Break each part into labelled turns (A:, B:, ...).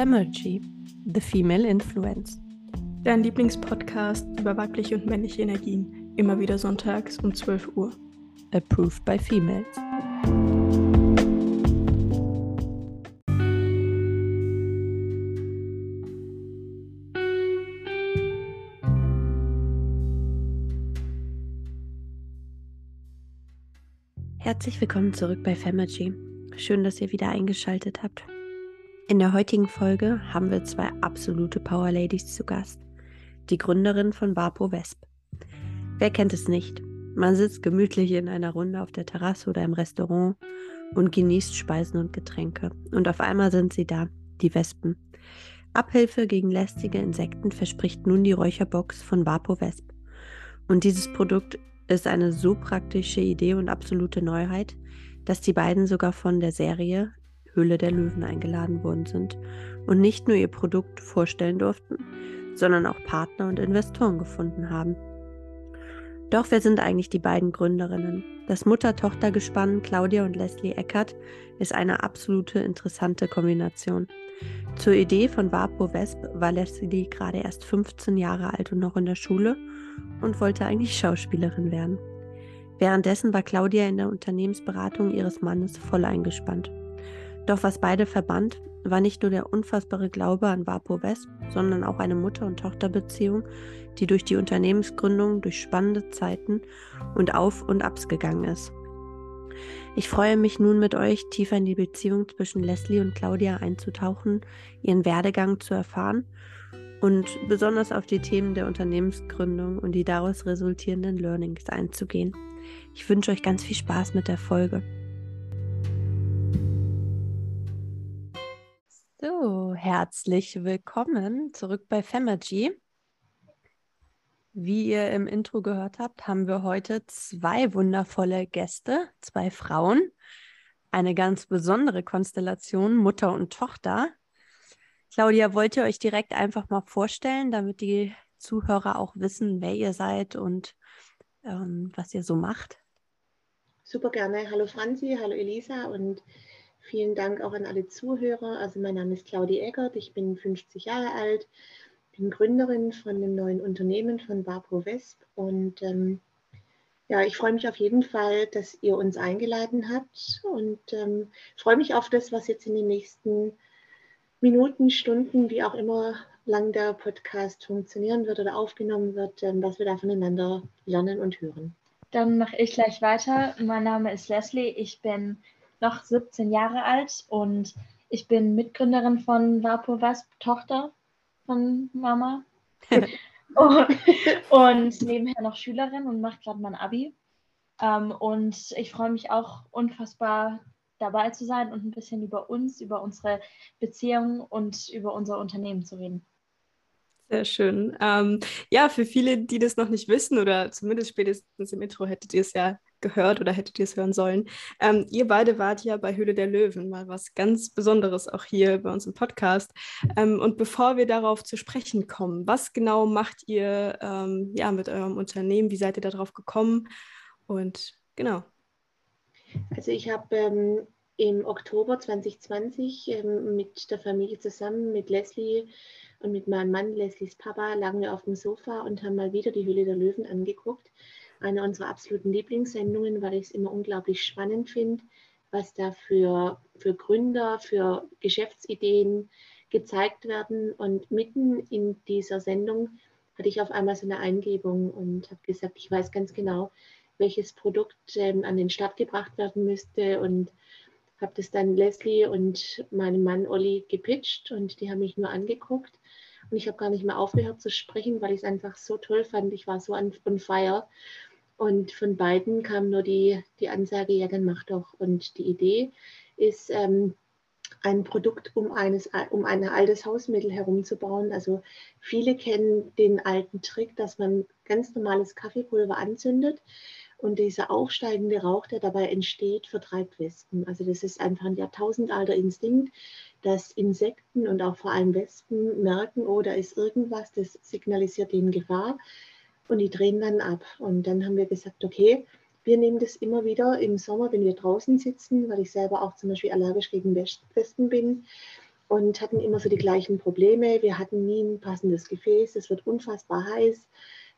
A: Femergy, The Female Influence.
B: Dein Lieblingspodcast über weibliche und männliche Energien. Immer wieder sonntags um 12 Uhr.
A: Approved by Females. Herzlich willkommen zurück bei Femergy. Schön, dass ihr wieder eingeschaltet habt. In der heutigen Folge haben wir zwei absolute Power Ladies zu Gast. Die Gründerin von Vapo Wesp. Wer kennt es nicht? Man sitzt gemütlich in einer Runde auf der Terrasse oder im Restaurant und genießt Speisen und Getränke. Und auf einmal sind sie da, die Wespen. Abhilfe gegen lästige Insekten verspricht nun die Räucherbox von Vapo Wesp. Und dieses Produkt ist eine so praktische Idee und absolute Neuheit, dass die beiden sogar von der Serie Höhle der Löwen eingeladen worden sind und nicht nur ihr Produkt vorstellen durften, sondern auch Partner und Investoren gefunden haben. Doch wer sind eigentlich die beiden Gründerinnen? Das Mutter-Tochter-Gespann Claudia und Leslie Eckert ist eine absolute interessante Kombination. Zur Idee von Vapo Wesp war Leslie gerade erst 15 Jahre alt und noch in der Schule und wollte eigentlich Schauspielerin werden. Währenddessen war Claudia in der Unternehmensberatung ihres Mannes voll eingespannt. Doch was beide verband, war nicht nur der unfassbare Glaube an Vapo Wesp, sondern auch eine Mutter- und Tochterbeziehung, die durch die Unternehmensgründung durch spannende Zeiten und Auf und Abs gegangen ist. Ich freue mich nun mit euch tiefer in die Beziehung zwischen Leslie und Claudia einzutauchen, ihren Werdegang zu erfahren und besonders auf die Themen der Unternehmensgründung und die daraus resultierenden Learnings einzugehen. Ich wünsche euch ganz viel Spaß mit der Folge. So, herzlich willkommen zurück bei Femergy. Wie ihr im Intro gehört habt, haben wir heute zwei wundervolle Gäste, zwei Frauen, eine ganz besondere Konstellation, Mutter und Tochter. Claudia, wollt ihr euch direkt einfach mal vorstellen, damit die Zuhörer auch wissen, wer ihr seid und ähm, was ihr so macht?
C: Super gerne. Hallo Franzi, hallo Elisa und Vielen Dank auch an alle Zuhörer. Also mein Name ist Claudi Eckert, ich bin 50 Jahre alt, bin Gründerin von einem neuen Unternehmen von Vapo Wesp und ähm, ja, ich freue mich auf jeden Fall, dass ihr uns eingeladen habt und ähm, freue mich auf das, was jetzt in den nächsten Minuten, Stunden, wie auch immer lang der Podcast funktionieren wird oder aufgenommen wird, ähm, was wir da voneinander lernen und hören.
D: Dann mache ich gleich weiter. Mein Name ist Leslie. Ich bin noch 17 Jahre alt und ich bin Mitgründerin von Vapo Wasp, Tochter von Mama. und, nebenher noch Schülerin und mache gerade mein Abi. Ähm, und ich freue mich auch unfassbar dabei zu sein und ein bisschen über uns, über unsere Beziehung und über unser Unternehmen zu reden.
B: Sehr schön. Ähm, ja, für viele, die das noch nicht wissen oder zumindest spätestens im Intro hättet ihr es ja gehört oder hättet ihr es hören sollen. Ähm, ihr beide wart ja bei Höhle der Löwen, mal was ganz Besonderes auch hier bei uns im Podcast. Ähm, und bevor wir darauf zu sprechen kommen, was genau macht ihr ähm, ja, mit eurem Unternehmen? Wie seid ihr darauf gekommen? Und genau.
C: Also ich habe ähm, im Oktober 2020 ähm, mit der Familie zusammen, mit Leslie, und mit meinem Mann, Leslies Papa, lagen wir auf dem Sofa und haben mal wieder die Hülle der Löwen angeguckt. Eine unserer absoluten Lieblingssendungen, weil ich es immer unglaublich spannend finde, was da für, für Gründer, für Geschäftsideen gezeigt werden. Und mitten in dieser Sendung hatte ich auf einmal so eine Eingebung und habe gesagt, ich weiß ganz genau, welches Produkt ähm, an den Start gebracht werden müsste und habe das dann Leslie und meinem Mann Olli gepitcht und die haben mich nur angeguckt und ich habe gar nicht mehr aufgehört zu sprechen, weil ich es einfach so toll fand. Ich war so on, on fire und von beiden kam nur die, die Ansage, ja, dann mach doch. Und die Idee ist, ähm, ein Produkt um, eines, um ein altes Hausmittel herumzubauen. Also viele kennen den alten Trick, dass man ganz normales Kaffeepulver anzündet und dieser aufsteigende Rauch, der dabei entsteht, vertreibt Wespen. Also das ist einfach ein jahrtausendalter Instinkt, dass Insekten und auch vor allem Wespen merken, oh, da ist irgendwas, das signalisiert ihnen Gefahr und die drehen dann ab. Und dann haben wir gesagt, okay, wir nehmen das immer wieder im Sommer, wenn wir draußen sitzen, weil ich selber auch zum Beispiel allergisch gegen Wespen bin, und hatten immer so die gleichen Probleme. Wir hatten nie ein passendes Gefäß, es wird unfassbar heiß,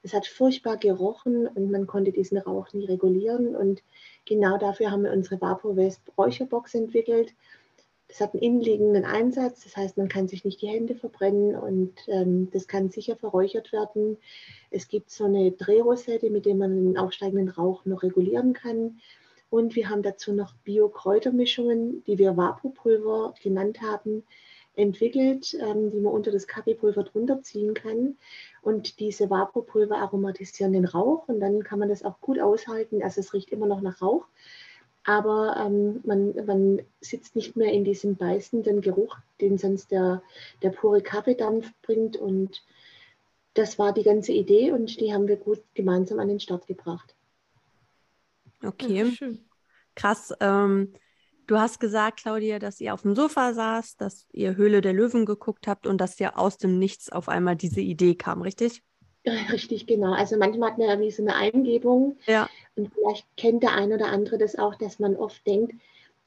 C: es hat furchtbar gerochen und man konnte diesen Rauch nie regulieren. Und genau dafür haben wir unsere VapoWest Räucherbox entwickelt. Das hat einen innenliegenden Einsatz, das heißt, man kann sich nicht die Hände verbrennen und ähm, das kann sicher verräuchert werden. Es gibt so eine Drehrosette, mit der man den aufsteigenden Rauch noch regulieren kann. Und wir haben dazu noch Bio-Kräutermischungen, die wir Vapopulver genannt haben, entwickelt, ähm, die man unter das Kaffeepulver drunter ziehen kann. Und diese Vapopulver aromatisieren den Rauch und dann kann man das auch gut aushalten. Also es riecht immer noch nach Rauch, aber ähm, man, man sitzt nicht mehr in diesem beißenden Geruch, den sonst der, der pure Kaffeedampf bringt. Und das war die ganze Idee und die haben wir gut gemeinsam an den Start gebracht.
A: Okay. Ja, Krass. Ähm, du hast gesagt, Claudia, dass ihr auf dem Sofa saß, dass ihr Höhle der Löwen geguckt habt und dass dir aus dem Nichts auf einmal diese Idee kam, richtig?
C: Richtig, genau. Also manchmal hat man ja wie so eine Eingebung.
A: Ja.
C: Und vielleicht kennt der ein oder andere das auch, dass man oft denkt,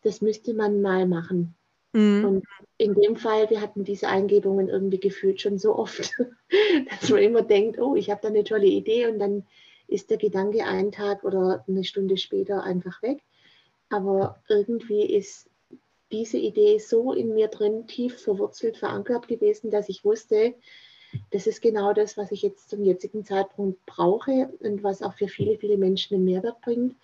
C: das müsste man mal machen. Mhm. Und in dem Fall, wir hatten diese Eingebungen irgendwie gefühlt schon so oft, dass man immer denkt, oh, ich habe da eine tolle Idee und dann ist der Gedanke einen Tag oder eine Stunde später einfach weg. Aber irgendwie ist diese Idee so in mir drin tief verwurzelt, verankert gewesen, dass ich wusste, das ist genau das, was ich jetzt zum jetzigen Zeitpunkt brauche und was auch für viele, viele Menschen einen Mehrwert bringt.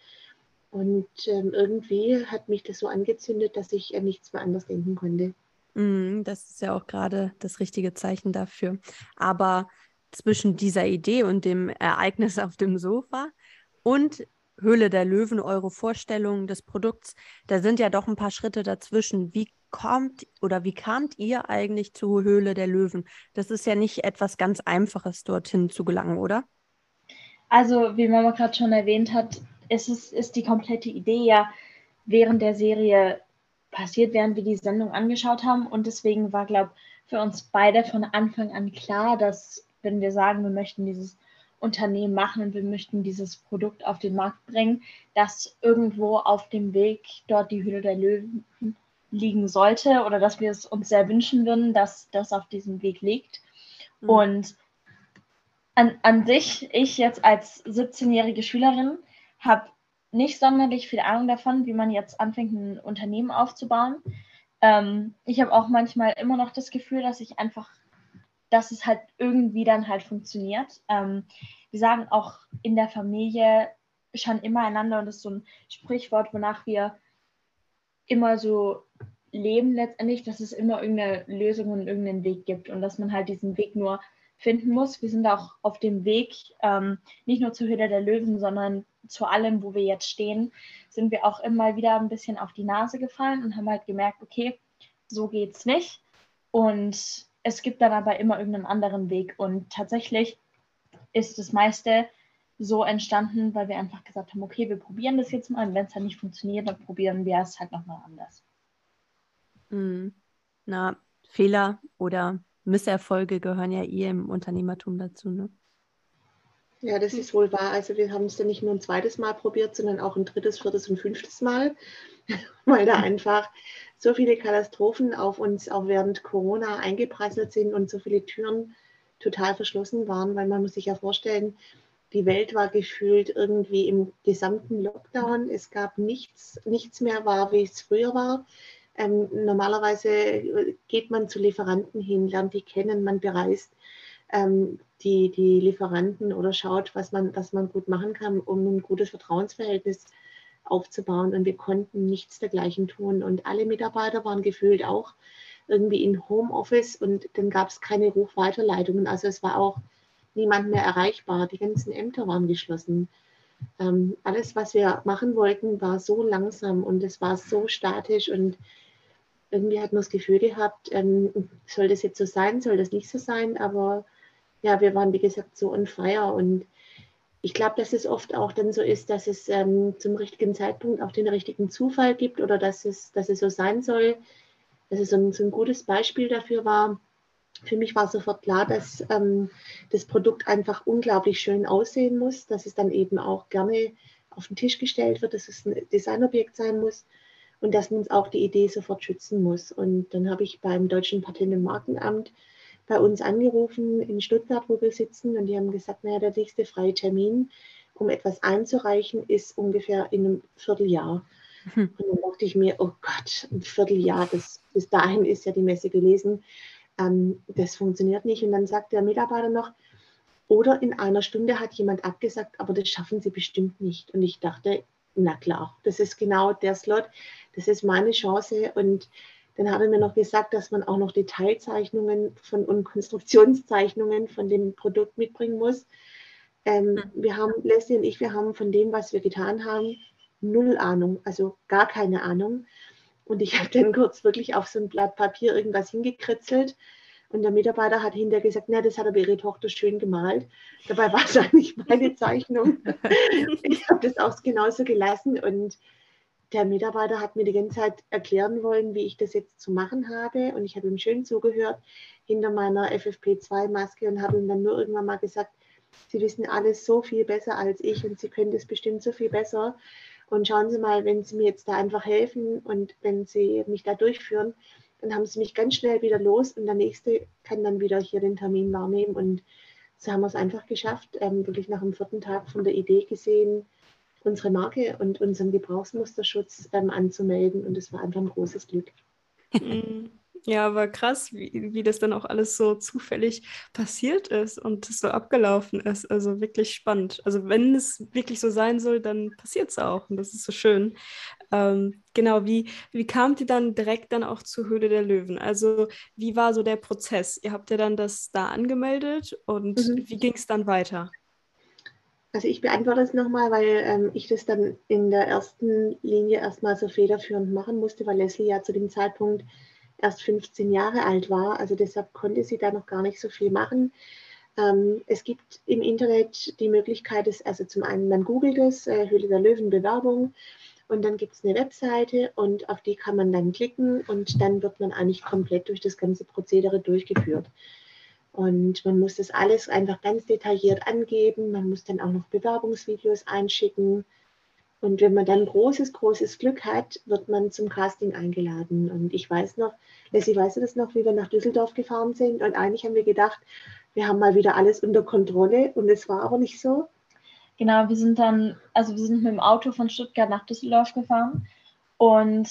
C: Und ähm, irgendwie hat mich das so angezündet, dass ich an nichts mehr anders denken konnte.
A: Mm, das ist ja auch gerade das richtige Zeichen dafür. Aber zwischen dieser Idee und dem Ereignis auf dem Sofa und Höhle der Löwen, eure Vorstellung des Produkts, da sind ja doch ein paar Schritte dazwischen. Wie kommt oder wie kamt ihr eigentlich zur Höhle der Löwen? Das ist ja nicht etwas ganz Einfaches, dorthin zu gelangen, oder?
D: Also, wie Mama gerade schon erwähnt hat, ist, es, ist die komplette Idee ja während der Serie passiert, während wir die Sendung angeschaut haben. Und deswegen war, glaube ich, für uns beide von Anfang an klar, dass wenn wir sagen, wir möchten dieses Unternehmen machen und wir möchten dieses Produkt auf den Markt bringen, dass irgendwo auf dem Weg dort die Höhle der Löwen liegen sollte oder dass wir es uns sehr wünschen würden, dass das auf diesem Weg liegt. Mhm. Und an, an sich, ich jetzt als 17-jährige Schülerin habe nicht sonderlich viel Ahnung davon, wie man jetzt anfängt, ein Unternehmen aufzubauen. Ähm, ich habe auch manchmal immer noch das Gefühl, dass ich einfach dass es halt irgendwie dann halt funktioniert. Ähm, wir sagen auch in der Familie schon immer einander und das ist so ein Sprichwort, wonach wir immer so leben letztendlich, dass es immer irgendeine Lösung und irgendeinen Weg gibt und dass man halt diesen Weg nur finden muss. Wir sind auch auf dem Weg, ähm, nicht nur zur Höhle der Löwen, sondern zu allem, wo wir jetzt stehen, sind wir auch immer wieder ein bisschen auf die Nase gefallen und haben halt gemerkt, okay, so geht's nicht. Und es gibt dann aber immer irgendeinen anderen Weg. Und tatsächlich ist das meiste so entstanden, weil wir einfach gesagt haben, okay, wir probieren das jetzt mal und wenn es dann nicht funktioniert, dann probieren wir es halt nochmal anders.
A: Mhm. Na, Fehler oder Misserfolge gehören ja eh im Unternehmertum dazu, ne?
C: Ja, das ist wohl wahr. Also wir haben es ja nicht nur ein zweites Mal probiert, sondern auch ein drittes, viertes und fünftes Mal, weil da einfach so viele Katastrophen auf uns auch während Corona eingeprasselt sind und so viele Türen total verschlossen waren, weil man muss sich ja vorstellen, die Welt war gefühlt irgendwie im gesamten Lockdown. Es gab nichts, nichts mehr war, wie es früher war. Ähm, normalerweise geht man zu Lieferanten hin, lernt die kennen, man bereist ähm, die, die Lieferanten oder schaut, was man, was man gut machen kann, um ein gutes Vertrauensverhältnis aufzubauen. Und wir konnten nichts dergleichen tun. Und alle Mitarbeiter waren gefühlt auch irgendwie in Homeoffice und dann gab es keine Rufweiterleitungen. Also es war auch niemand mehr erreichbar. Die ganzen Ämter waren geschlossen. Ähm, alles, was wir machen wollten, war so langsam und es war so statisch und irgendwie hat man das Gefühl gehabt, ähm, soll das jetzt so sein, soll das nicht so sein, aber ja, wir waren, wie gesagt, so on fire. Und ich glaube, dass es oft auch dann so ist, dass es ähm, zum richtigen Zeitpunkt auch den richtigen Zufall gibt oder dass es, dass es so sein soll. Dass es so ein, so ein gutes Beispiel dafür war. Für mich war sofort klar, dass ähm, das Produkt einfach unglaublich schön aussehen muss, dass es dann eben auch gerne auf den Tisch gestellt wird, dass es ein Designobjekt sein muss. und dass man auch die Idee sofort schützen muss. Und dann habe ich beim Deutschen Patent- und Markenamt bei uns angerufen in Stuttgart, wo wir sitzen, und die haben gesagt, naja, der nächste freie Termin, um etwas einzureichen, ist ungefähr in einem Vierteljahr. Mhm. Und dann dachte ich mir, oh Gott, ein Vierteljahr, das, bis dahin ist ja die Messe gelesen, ähm, das funktioniert nicht. Und dann sagt der Mitarbeiter noch, oder in einer Stunde hat jemand abgesagt, aber das schaffen sie bestimmt nicht. Und ich dachte, na klar, das ist genau der Slot, das ist meine Chance. Und dann hat er mir noch gesagt, dass man auch noch Detailzeichnungen von, und Konstruktionszeichnungen von dem Produkt mitbringen muss. Ähm, mhm. Wir haben, Leslie und ich, wir haben von dem, was wir getan haben, null Ahnung, also gar keine Ahnung. Und ich habe dann kurz wirklich auf so ein Blatt Papier irgendwas hingekritzelt. Und der Mitarbeiter hat hinterher gesagt, na, das hat aber ihre Tochter schön gemalt. Dabei war es eigentlich meine Zeichnung. ich habe das auch genauso gelassen. Und der Mitarbeiter hat mir die ganze Zeit erklären wollen, wie ich das jetzt zu machen habe. Und ich habe ihm schön zugehört hinter meiner FFP2-Maske und habe ihm dann nur irgendwann mal gesagt, Sie wissen alles so viel besser als ich und Sie können das bestimmt so viel besser. Und schauen Sie mal, wenn Sie mir jetzt da einfach helfen und wenn Sie mich da durchführen, dann haben Sie mich ganz schnell wieder los und der Nächste kann dann wieder hier den Termin wahrnehmen. Und so haben wir es einfach geschafft, ähm, wirklich nach dem vierten Tag von der Idee gesehen, unsere Marke und unseren Gebrauchsmusterschutz ähm, anzumelden. Und es war einfach ein großes Glück.
B: Ja, aber krass, wie, wie das dann auch alles so zufällig passiert ist und so abgelaufen ist. Also wirklich spannend. Also wenn es wirklich so sein soll, dann passiert es auch und das ist so schön. Ähm, genau, wie, wie kamt ihr dann direkt dann auch zur Höhle der Löwen? Also wie war so der Prozess? Ihr habt ja dann das da angemeldet und mhm. wie ging es dann weiter?
C: Also ich beantworte es nochmal, weil ähm, ich das dann in der ersten Linie erstmal so federführend machen musste, weil Leslie ja zu dem Zeitpunkt erst 15 Jahre alt war. Also deshalb konnte sie da noch gar nicht so viel machen. Ähm, es gibt im Internet die Möglichkeit, dass, also zum einen, man googelt es, äh, Höhle der Löwen Bewerbung und dann gibt es eine Webseite und auf die kann man dann klicken und dann wird man eigentlich komplett durch das ganze Prozedere durchgeführt. Und man muss das alles einfach ganz detailliert angeben. Man muss dann auch noch Bewerbungsvideos einschicken. Und wenn man dann großes, großes Glück hat, wird man zum Casting eingeladen. Und ich weiß noch, Leslie, weißt du das noch, wie wir nach Düsseldorf gefahren sind? Und eigentlich haben wir gedacht, wir haben mal wieder alles unter Kontrolle. Und es war aber nicht so.
D: Genau, wir sind dann, also wir sind mit dem Auto von Stuttgart nach Düsseldorf gefahren. Und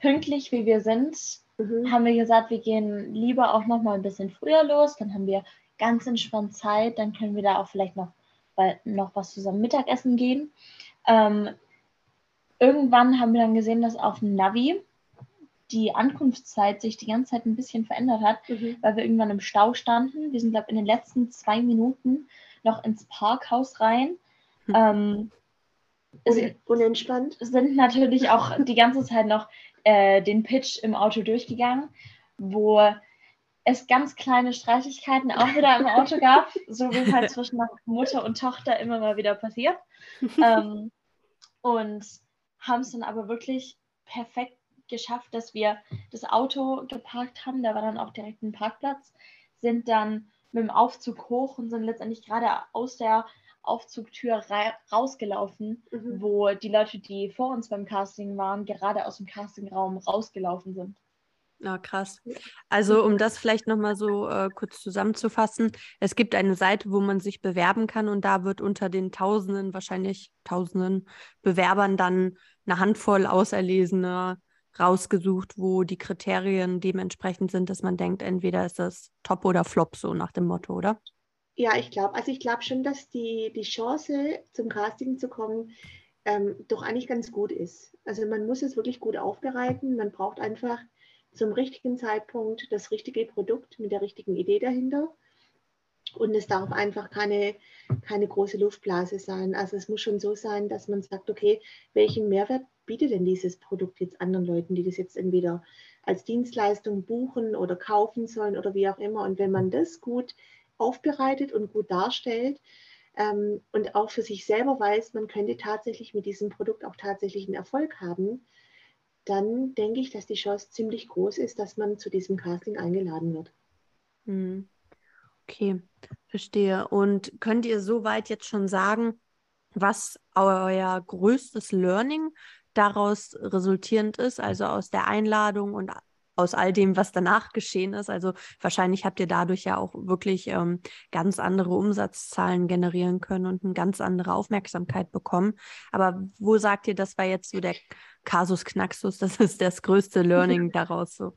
D: pünktlich wie wir sind, mhm. haben wir gesagt, wir gehen lieber auch noch mal ein bisschen früher los. Dann haben wir ganz entspannt Zeit. Dann können wir da auch vielleicht noch, noch was zusammen Mittagessen gehen. Ähm, irgendwann haben wir dann gesehen, dass auf dem Navi die Ankunftszeit sich die ganze Zeit ein bisschen verändert hat, mhm. weil wir irgendwann im Stau standen. Wir sind, glaube ich, in den letzten zwei Minuten noch ins Parkhaus rein. Mhm. Ähm,
C: sind, unentspannt.
D: Sind natürlich auch die ganze Zeit noch äh, den Pitch im Auto durchgegangen, wo es ganz kleine Streitigkeiten auch wieder im Auto gab, so wie es halt zwischen Mutter und Tochter immer mal wieder passiert. ähm, und haben es dann aber wirklich perfekt geschafft, dass wir das Auto geparkt haben. Da war dann auch direkt ein Parkplatz, sind dann mit dem Aufzug hoch und sind letztendlich gerade aus der Aufzugtür rausgelaufen, mhm. wo die Leute, die vor uns beim Casting waren, gerade aus dem Castingraum rausgelaufen sind.
A: Ja, krass. Also um das vielleicht nochmal so äh, kurz zusammenzufassen, es gibt eine Seite, wo man sich bewerben kann und da wird unter den Tausenden, wahrscheinlich Tausenden Bewerbern dann eine Handvoll Auserlesener rausgesucht, wo die Kriterien dementsprechend sind, dass man denkt, entweder ist das Top oder Flop, so nach dem Motto, oder?
C: Ja, ich glaube, also ich glaube schon, dass die, die Chance zum Casting zu kommen ähm, doch eigentlich ganz gut ist. Also man muss es wirklich gut aufbereiten. Man braucht einfach zum richtigen Zeitpunkt das richtige Produkt mit der richtigen Idee dahinter. Und es darf einfach keine, keine große Luftblase sein. Also es muss schon so sein, dass man sagt, okay, welchen Mehrwert bietet denn dieses Produkt jetzt anderen Leuten, die das jetzt entweder als Dienstleistung buchen oder kaufen sollen oder wie auch immer. Und wenn man das gut aufbereitet und gut darstellt ähm, und auch für sich selber weiß, man könnte tatsächlich mit diesem Produkt auch tatsächlich einen Erfolg haben, dann denke ich, dass die Chance ziemlich groß ist, dass man zu diesem Casting eingeladen wird.
A: Hm. Okay, verstehe. Und könnt ihr soweit jetzt schon sagen, was euer größtes Learning daraus resultierend ist, also aus der Einladung und aus all dem, was danach geschehen ist. Also wahrscheinlich habt ihr dadurch ja auch wirklich ähm, ganz andere Umsatzzahlen generieren können und eine ganz andere Aufmerksamkeit bekommen. Aber wo sagt ihr, das war jetzt so der Kasus Knaxus, das ist das größte Learning daraus so?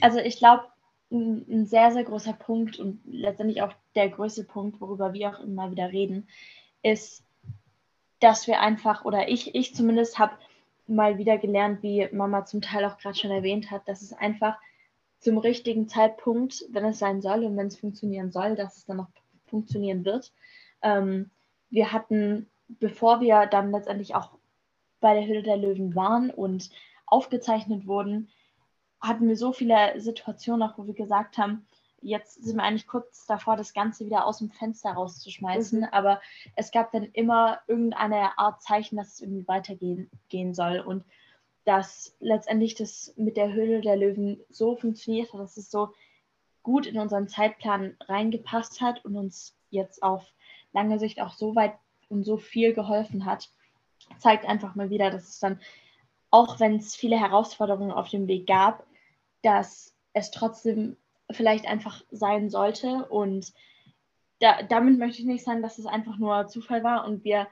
D: Also ich glaube, ein, ein sehr, sehr großer Punkt und letztendlich auch der größte Punkt, worüber wir auch immer wieder reden, ist, dass wir einfach, oder ich, ich zumindest habe mal wieder gelernt, wie Mama zum Teil auch gerade schon erwähnt hat, dass es einfach zum richtigen Zeitpunkt, wenn es sein soll und wenn es funktionieren soll, dass es dann auch funktionieren wird. Ähm, wir hatten, bevor wir dann letztendlich auch bei der Hülle der Löwen waren und aufgezeichnet wurden, hatten wir so viele Situationen auch, wo wir gesagt haben, jetzt sind wir eigentlich kurz davor, das Ganze wieder aus dem Fenster rauszuschmeißen, mhm. aber es gab dann immer irgendeine Art Zeichen, dass es irgendwie weitergehen gehen soll und dass letztendlich das mit der Höhle der Löwen so funktioniert hat, dass es so gut in unseren Zeitplan reingepasst hat und uns jetzt auf lange Sicht auch so weit und so viel geholfen hat, zeigt einfach mal wieder, dass es dann, auch wenn es viele Herausforderungen auf dem Weg gab, dass es trotzdem vielleicht einfach sein sollte. Und da, damit möchte ich nicht sagen, dass es einfach nur Zufall war und wir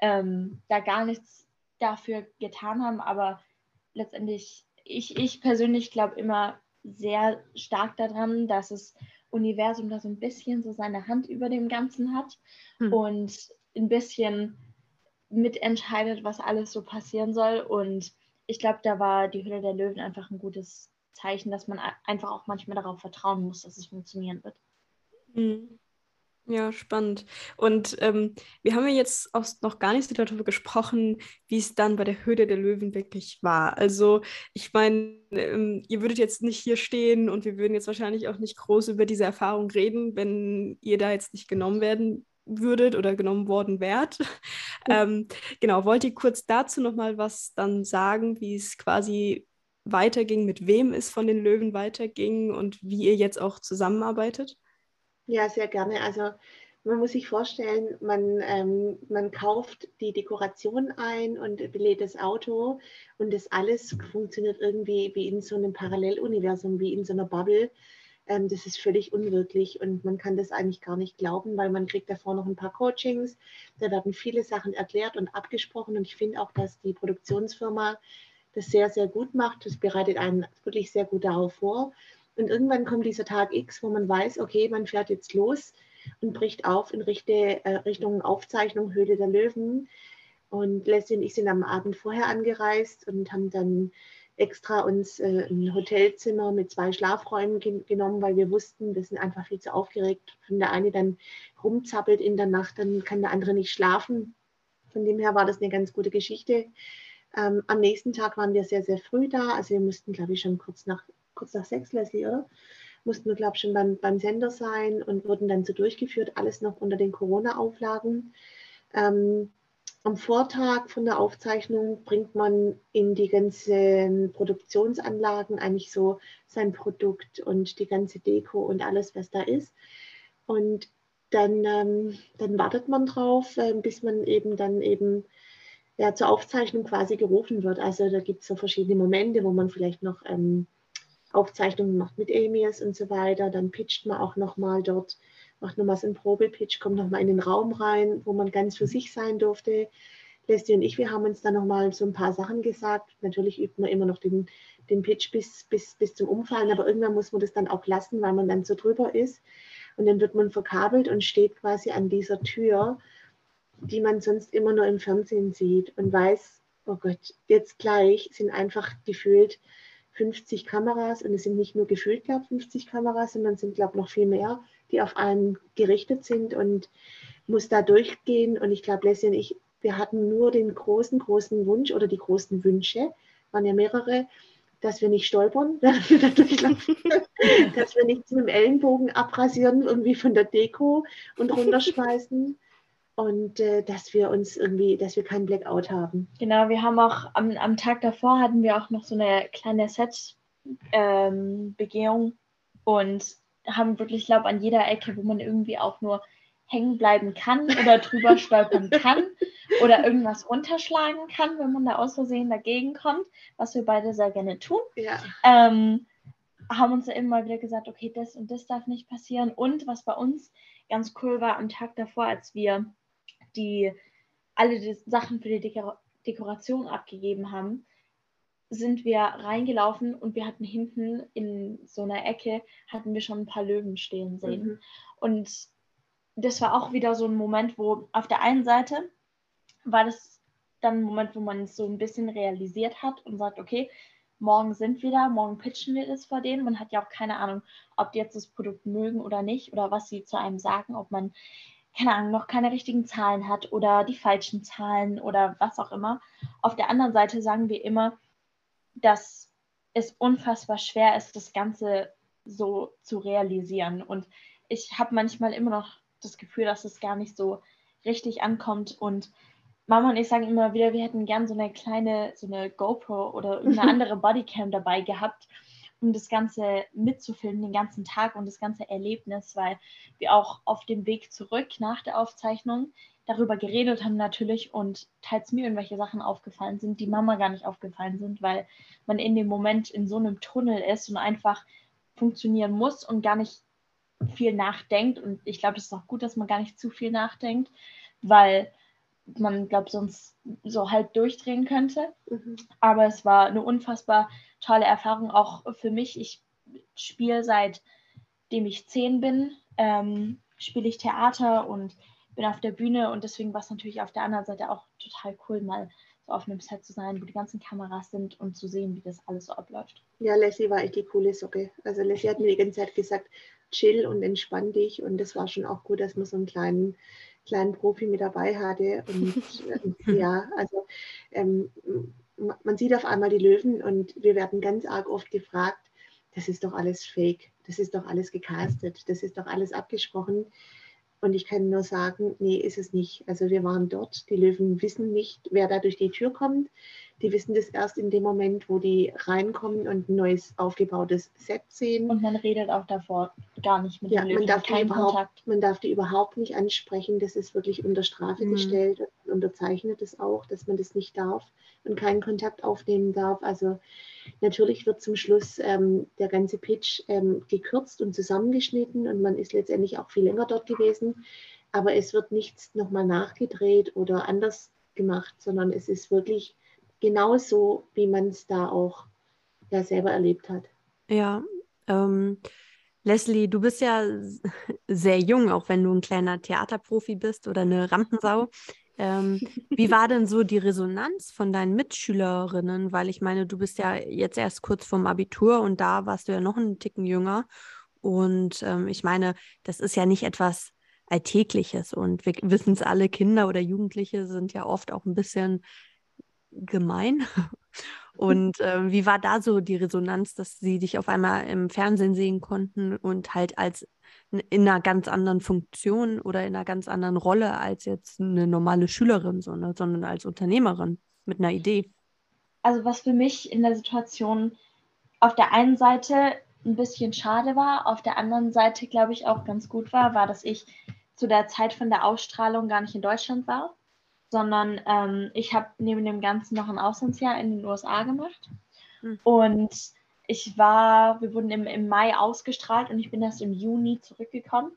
D: ähm, da gar nichts dafür getan haben. Aber letztendlich, ich, ich persönlich glaube immer sehr stark daran, dass das Universum da so ein bisschen so seine Hand über dem Ganzen hat hm. und ein bisschen mitentscheidet, was alles so passieren soll. Und ich glaube, da war die Hülle der Löwen einfach ein gutes Zeichen, dass man einfach auch manchmal darauf vertrauen muss, dass es funktionieren wird.
B: Mhm. Ja, spannend. Und ähm, wir haben ja jetzt auch noch gar nicht so darüber gesprochen, wie es dann bei der Höhle der Löwen wirklich war. Also ich meine, ähm, ihr würdet jetzt nicht hier stehen und wir würden jetzt wahrscheinlich auch nicht groß über diese Erfahrung reden, wenn ihr da jetzt nicht genommen werden würdet oder genommen worden wärt. ähm, genau, wollt ihr kurz dazu nochmal was dann sagen, wie es quasi weiterging, mit wem es von den Löwen weiterging und wie ihr jetzt auch zusammenarbeitet?
C: Ja, sehr gerne. Also man muss sich vorstellen, man, ähm, man kauft die Dekoration ein und belädt das Auto und das alles funktioniert irgendwie wie in so einem Paralleluniversum, wie in so einer Bubble. Ähm, das ist völlig unwirklich und man kann das eigentlich gar nicht glauben, weil man kriegt davor noch ein paar Coachings. Da werden viele Sachen erklärt und abgesprochen und ich finde auch, dass die Produktionsfirma das sehr, sehr gut macht. Das bereitet einen wirklich sehr gut darauf vor. Und irgendwann kommt dieser Tag X, wo man weiß, okay, man fährt jetzt los und bricht auf in äh, Richtung Aufzeichnung Höhle der Löwen. Und Leslie und ich sind am Abend vorher angereist und haben dann extra uns äh, ein Hotelzimmer mit zwei Schlafräumen gen genommen, weil wir wussten, wir sind einfach viel zu aufgeregt. Wenn der eine dann rumzappelt in der Nacht, dann kann der andere nicht schlafen. Von dem her war das eine ganz gute Geschichte. Ähm, am nächsten Tag waren wir sehr, sehr früh da. Also wir mussten, glaube ich, schon kurz nach, kurz nach sechs, Leslie, oder? Mussten wir, glaube ich, schon beim, beim Sender sein und wurden dann so durchgeführt, alles noch unter den Corona-Auflagen. Ähm, am Vortag von der Aufzeichnung bringt man in die ganzen Produktionsanlagen eigentlich so sein Produkt und die ganze Deko und alles, was da ist. Und dann, ähm, dann wartet man drauf, äh, bis man eben dann eben ja, zur Aufzeichnung quasi gerufen wird. Also da gibt es so verschiedene Momente, wo man vielleicht noch ähm, Aufzeichnungen macht mit Emirs und so weiter. Dann pitcht man auch nochmal dort, macht nochmal so einen Probepitch, kommt nochmal in den Raum rein, wo man ganz für sich sein durfte. Leslie und ich, wir haben uns dann nochmal so ein paar Sachen gesagt. Natürlich übt man immer noch den, den Pitch bis, bis, bis zum Umfallen, aber irgendwann muss man das dann auch lassen, weil man dann so drüber ist. Und dann wird man verkabelt und steht quasi an dieser Tür die man sonst immer nur im Fernsehen sieht und weiß, oh Gott, jetzt gleich sind einfach gefühlt 50 Kameras und es sind nicht nur gefühlt, glaube ich, 50 Kameras, sondern es sind, glaube ich, noch viel mehr, die auf einen gerichtet sind und muss da durchgehen. Und ich glaube, Leslie und ich, wir hatten nur den großen, großen Wunsch oder die großen Wünsche, waren ja mehrere, dass wir nicht stolpern, dass wir da dass wir nicht mit dem Ellenbogen abrasieren, irgendwie von der Deko und runterschmeißen und äh, dass wir uns irgendwie, dass wir keinen Blackout haben.
D: Genau, wir haben auch am, am Tag davor hatten wir auch noch so eine kleine Set-Begehung ähm, und haben wirklich, ich glaube, an jeder Ecke, wo man irgendwie auch nur hängen bleiben kann oder drüber stolpern kann oder irgendwas runterschlagen kann, wenn man da aus Versehen dagegen kommt, was wir beide sehr gerne tun.
C: Ja.
D: Ähm, haben uns ja immer wieder gesagt, okay, das und das darf nicht passieren. Und was bei uns ganz cool war am Tag davor, als wir die alle die Sachen für die Dekor Dekoration abgegeben haben, sind wir reingelaufen und wir hatten hinten in so einer Ecke hatten wir schon ein paar Löwen stehen sehen.
C: Mhm.
D: Und das war auch wieder so ein Moment, wo auf der einen Seite war das dann ein Moment, wo man es so ein bisschen realisiert hat und sagt, okay, morgen sind wir da, morgen pitchen wir das vor denen. Man hat ja auch keine Ahnung, ob die jetzt das Produkt mögen oder nicht oder was sie zu einem sagen, ob man, keine Ahnung, noch keine richtigen Zahlen hat oder die falschen Zahlen oder was auch immer. Auf der anderen Seite sagen wir immer, dass es unfassbar schwer ist, das Ganze so zu realisieren. Und ich habe manchmal immer noch das Gefühl, dass es gar nicht so richtig ankommt. Und Mama und ich sagen immer wieder, wir hätten gern so eine kleine, so eine GoPro oder irgendeine andere Bodycam dabei gehabt, um das Ganze mitzufilmen, den ganzen Tag und das ganze Erlebnis, weil wir auch auf dem Weg zurück nach der Aufzeichnung darüber geredet haben natürlich und teils mir irgendwelche Sachen aufgefallen sind, die Mama gar nicht aufgefallen sind, weil man in dem Moment in so einem Tunnel ist und einfach funktionieren muss und gar nicht viel nachdenkt. Und ich glaube, es ist auch gut, dass man gar nicht zu viel nachdenkt, weil man, glaube sonst so halb durchdrehen könnte.
C: Mhm.
D: Aber es war eine unfassbar tolle Erfahrung, auch für mich. Ich spiele seitdem ich zehn bin, ähm, spiele ich Theater und bin auf der Bühne und deswegen war es natürlich auf der anderen Seite auch total cool, mal so auf einem Set zu sein, wo die ganzen Kameras sind und zu sehen, wie das alles so abläuft.
C: Ja, Leslie war echt die coole Socke. Also Leslie hat mir die ganze Zeit gesagt, chill und entspann dich und das war schon auch gut, dass man so einen kleinen, kleinen Profi mit dabei hatte und äh, ja, also ähm, man sieht auf einmal die Löwen und wir werden ganz arg oft gefragt, das ist doch alles fake, das ist doch alles gecastet, das ist doch alles abgesprochen. Und ich kann nur sagen, nee, ist es nicht. Also wir waren dort. Die Löwen wissen nicht, wer da durch die Tür kommt. Die wissen das erst in dem Moment, wo die reinkommen und ein neues aufgebautes Set sehen.
D: Und man redet auch davor gar nicht mit
C: ja,
D: den Löwen,
C: man darf, die
D: keinen
C: überhaupt,
D: Kontakt.
C: man darf die überhaupt nicht ansprechen. Das ist wirklich unter Strafe
A: Mhm.
C: gestellt unterzeichnet es auch, dass man das nicht darf und keinen Kontakt aufnehmen darf. Also natürlich wird zum Schluss ähm, der ganze Pitch ähm, gekürzt und zusammengeschnitten und man ist letztendlich auch viel länger dort gewesen. Aber es wird nichts nochmal nachgedreht oder anders gemacht, sondern es ist wirklich genauso, wie man es da auch ja, selber erlebt hat.
A: Ja, ähm, Leslie, du bist ja sehr jung, auch wenn du ein kleiner Theaterprofi bist oder eine Rampensau. Ähm, wie war denn so die Resonanz von deinen Mitschülerinnen? Weil ich meine, du bist ja jetzt erst kurz vorm Abitur und da warst du ja noch einen Ticken jünger. Und ähm, ich meine, das ist ja nicht etwas Alltägliches. Und wir wissen es alle, Kinder oder Jugendliche sind ja oft auch ein bisschen gemein. Und ähm, wie war da so die Resonanz, dass sie dich auf einmal im Fernsehen sehen konnten und halt als in einer ganz anderen Funktion oder in einer ganz anderen Rolle als jetzt eine normale Schülerin, so, ne, sondern als Unternehmerin mit einer Idee?
D: Also was für mich in der Situation auf der einen Seite ein bisschen schade war, auf der anderen Seite glaube ich auch ganz gut war, war, dass ich zu der Zeit von der Ausstrahlung gar nicht in Deutschland war, sondern ähm, ich habe neben dem Ganzen noch ein Auslandsjahr in den USA gemacht.
A: Hm.
D: Und ich war, wir wurden im, im Mai ausgestrahlt und ich bin erst im Juni zurückgekommen.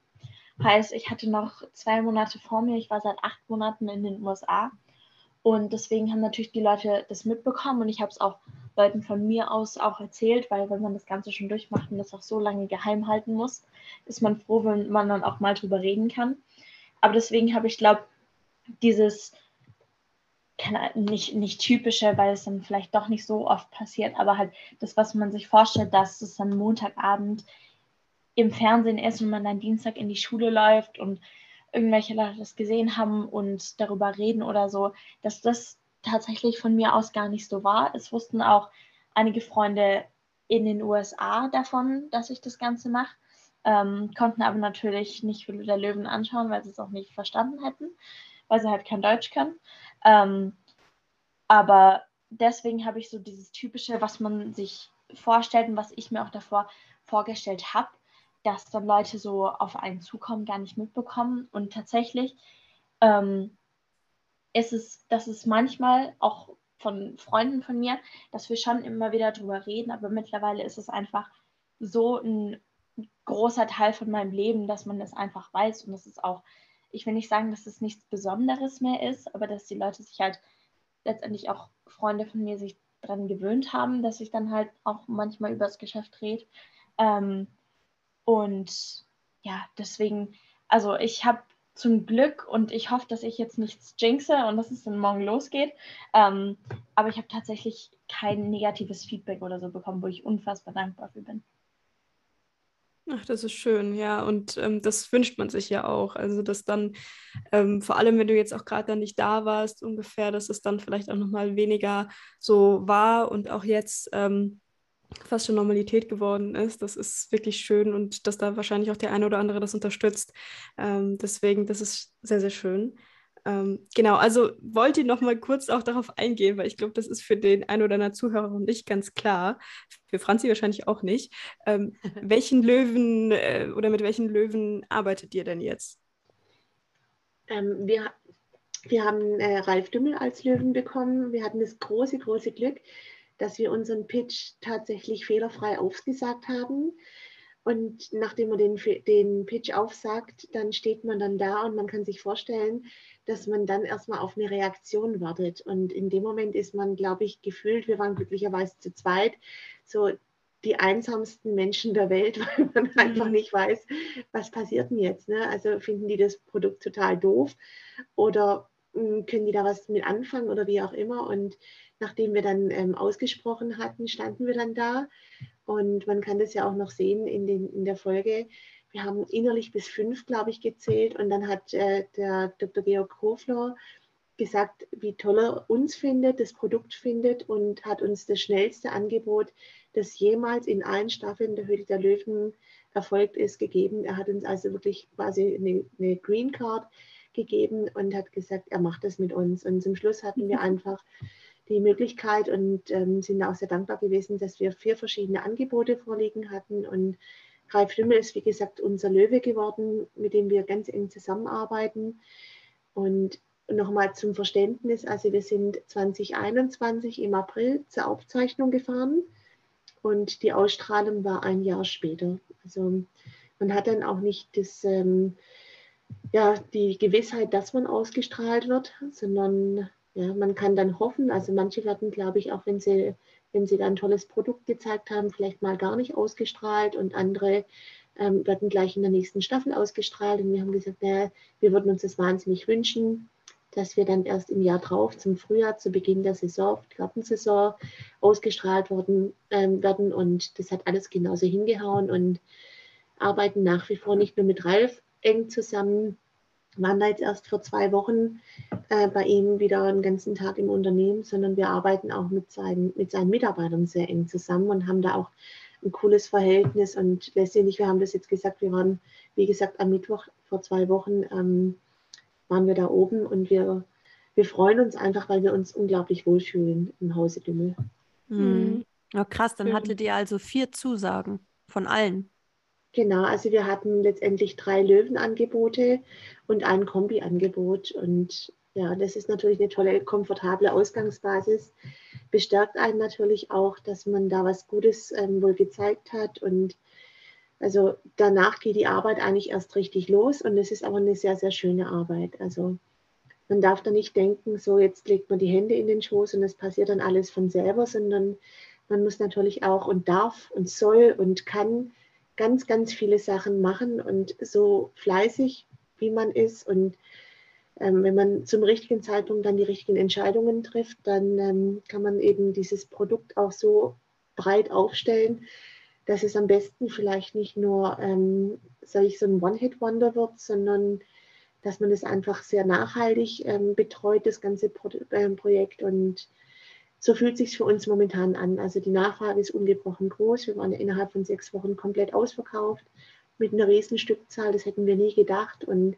D: Heißt, ich hatte noch zwei Monate vor mir. Ich war seit acht Monaten in den USA. Und deswegen haben natürlich die Leute das mitbekommen und ich habe es auch Leuten von mir aus auch erzählt, weil wenn man das Ganze schon durchmacht und das auch so lange geheim halten muss, ist man froh, wenn man dann auch mal drüber reden kann. Aber deswegen habe ich, glaube dieses keine, nicht, nicht typische, weil es dann vielleicht doch nicht so oft passiert, aber halt das, was man sich vorstellt, dass es dann Montagabend im Fernsehen ist und man dann Dienstag in die Schule läuft und irgendwelche Leute das gesehen haben und darüber reden oder so, dass das tatsächlich von mir aus gar nicht so war. Es wussten auch einige Freunde in den USA davon, dass ich das Ganze mache, ähm, konnten aber natürlich nicht Hülle der Löwen anschauen, weil sie es auch nicht verstanden hätten, weil sie halt kein Deutsch können. Ähm, aber deswegen habe ich so dieses typische, was man sich vorstellt und was ich mir auch davor vorgestellt habe, dass dann Leute so auf einen zukommen, gar nicht mitbekommen. Und tatsächlich ähm, ist es, dass es manchmal auch von Freunden von mir, dass wir schon immer wieder drüber reden, aber mittlerweile ist es einfach so ein großer Teil von meinem Leben, dass man das einfach weiß und das ist auch, ich will nicht sagen, dass es nichts Besonderes mehr ist, aber dass die Leute sich halt letztendlich auch Freunde von mir sich daran gewöhnt haben, dass ich dann halt auch manchmal über das Geschäft rede. Ähm, und ja, deswegen, also ich habe zum Glück und ich hoffe, dass ich jetzt nichts jinxe und dass es dann morgen losgeht. Ähm, aber ich habe tatsächlich kein negatives Feedback oder so bekommen, wo ich unfassbar dankbar für bin.
B: Ach, das ist schön, ja. Und ähm, das wünscht man sich ja auch. Also, dass dann, ähm, vor allem wenn du jetzt auch gerade dann nicht da warst, ungefähr, dass es dann vielleicht auch nochmal weniger so war und auch jetzt ähm, fast schon Normalität geworden ist. Das ist wirklich schön und dass da wahrscheinlich auch der eine oder andere das unterstützt. Ähm, deswegen, das ist sehr, sehr schön. Ähm, genau, also wollte ich noch mal kurz auch darauf eingehen, weil ich glaube, das ist für den einen oder anderen Zuhörer nicht ganz klar. Für Franzi wahrscheinlich auch nicht. Ähm, welchen Löwen äh, oder mit welchen Löwen arbeitet ihr denn jetzt?
C: Ähm, wir, wir haben äh, Ralf Dümmel als Löwen bekommen. Wir hatten das große, große Glück, dass wir unseren Pitch tatsächlich fehlerfrei aufgesagt haben. Und nachdem man den, den Pitch aufsagt, dann steht man dann da und man kann sich vorstellen, dass man dann erstmal auf eine Reaktion wartet. Und in dem Moment ist man, glaube ich, gefühlt, wir waren glücklicherweise zu zweit, so die einsamsten Menschen der Welt, weil man mhm. einfach nicht weiß, was passiert denn jetzt. Ne? Also finden die das Produkt total doof oder hm, können die da was mit anfangen oder wie auch immer. Und nachdem wir dann ähm, ausgesprochen hatten, standen wir dann da. Und man kann das ja auch noch sehen in, den, in der Folge. Wir haben innerlich bis fünf, glaube ich, gezählt. Und dann hat äh, der Dr. Georg Hofler gesagt, wie toll er uns findet, das Produkt findet und hat uns das schnellste Angebot, das jemals in allen Staffeln der Höhle der Löwen erfolgt ist, gegeben. Er hat uns also wirklich quasi eine, eine Green Card gegeben und hat gesagt, er macht das mit uns. Und zum Schluss hatten wir einfach die Möglichkeit und ähm, sind auch sehr dankbar gewesen, dass wir vier verschiedene Angebote vorliegen hatten. Und Ralf Lümmel ist, wie gesagt, unser Löwe geworden, mit dem wir ganz eng zusammenarbeiten. Und nochmal zum Verständnis, also wir sind 2021 im April zur Aufzeichnung gefahren und die Ausstrahlung war ein Jahr später. Also man hat dann auch nicht das, ähm, ja, die Gewissheit, dass man ausgestrahlt wird, sondern ja, man kann dann hoffen, also manche werden, glaube ich, auch wenn sie, wenn sie dann ein tolles Produkt gezeigt haben, vielleicht mal gar nicht ausgestrahlt und andere ähm, werden gleich in der nächsten Staffel ausgestrahlt. Und wir haben gesagt, naja, wir würden uns das wahnsinnig wünschen, dass wir dann erst im Jahr drauf, zum Frühjahr, zu Beginn der Saison, Gartensaison, ausgestrahlt worden, ähm, werden. Und das hat alles genauso hingehauen und arbeiten nach wie vor nicht nur mit Ralf eng zusammen, waren da jetzt erst vor zwei Wochen äh, bei ihm wieder einen ganzen Tag im Unternehmen, sondern wir arbeiten auch mit seinen, mit seinen Mitarbeitern sehr eng zusammen und haben da auch ein cooles Verhältnis. Und letztendlich, wir haben das jetzt gesagt, wir waren, wie gesagt, am Mittwoch vor zwei Wochen ähm, waren wir da oben und wir, wir freuen uns einfach, weil wir uns unglaublich wohlfühlen im Hause Dümmel.
A: Mhm. Ja, krass, dann hattet ihr also vier Zusagen von allen.
C: Genau, also wir hatten letztendlich drei Löwenangebote und ein Kombi-Angebot. Und ja, das ist natürlich eine tolle, komfortable Ausgangsbasis. Bestärkt einen natürlich auch, dass man da was Gutes ähm, wohl gezeigt hat. Und also danach geht die Arbeit eigentlich erst richtig los. Und es ist aber eine sehr, sehr schöne Arbeit. Also man darf da nicht denken, so jetzt legt man die Hände in den Schoß und es passiert dann alles von selber, sondern man muss natürlich auch und darf und soll und kann ganz, ganz viele Sachen machen und so fleißig, wie man ist. Und ähm, wenn man zum richtigen Zeitpunkt dann die richtigen Entscheidungen trifft, dann ähm, kann man eben dieses Produkt auch so breit aufstellen, dass es am besten vielleicht nicht nur, ähm, sage ich, so ein One-Hit-Wonder wird, sondern dass man es einfach sehr nachhaltig ähm, betreut, das ganze Pro äh, Projekt und so fühlt es sich für uns momentan an. Also die Nachfrage ist ungebrochen groß. Wir waren innerhalb von sechs Wochen komplett ausverkauft mit einer riesen Stückzahl. Das hätten wir nie gedacht. Und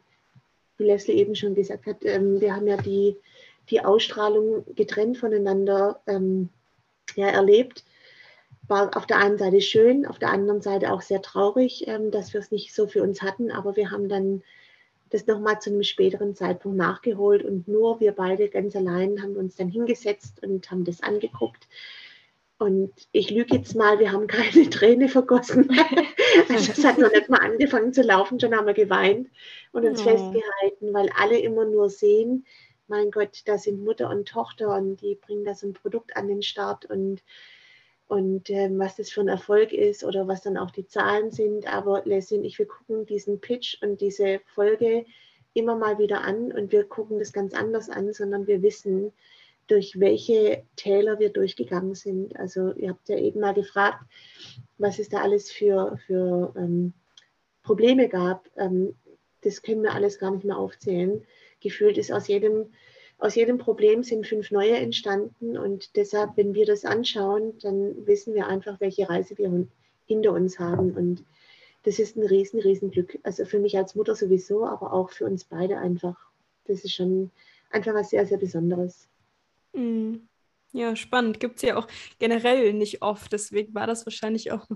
C: wie Leslie eben schon gesagt hat, ähm, wir haben ja die, die Ausstrahlung getrennt voneinander ähm, ja, erlebt. War auf der einen Seite schön, auf der anderen Seite auch sehr traurig, ähm, dass wir es nicht so für uns hatten. Aber wir haben dann das nochmal zu einem späteren Zeitpunkt nachgeholt und nur wir beide ganz allein haben uns dann hingesetzt und haben das angeguckt. Und ich lüge jetzt mal, wir haben keine Träne vergossen. also es hat noch nicht mal angefangen zu laufen, schon haben wir geweint und uns oh. festgehalten, weil alle immer nur sehen, mein Gott, da sind Mutter und Tochter und die bringen da so ein Produkt an den Start und, und ähm, was das für ein Erfolg ist oder was dann auch die Zahlen sind. Aber Leslie und ich, wir gucken diesen Pitch und diese Folge immer mal wieder an und wir gucken das ganz anders an, sondern wir wissen, durch welche Täler wir durchgegangen sind. Also ihr habt ja eben mal gefragt, was es da alles für, für ähm, Probleme gab. Ähm, das können wir alles gar nicht mehr aufzählen gefühlt ist aus jedem, aus jedem Problem sind fünf neue entstanden. Und deshalb, wenn wir das anschauen, dann wissen wir einfach, welche Reise wir hinter uns haben. Und das ist ein riesen, riesen Glück. Also für mich als Mutter sowieso, aber auch für uns beide einfach. Das ist schon einfach was sehr, sehr Besonderes.
B: Mhm. Ja, spannend. Gibt es ja auch generell nicht oft. Deswegen war das wahrscheinlich auch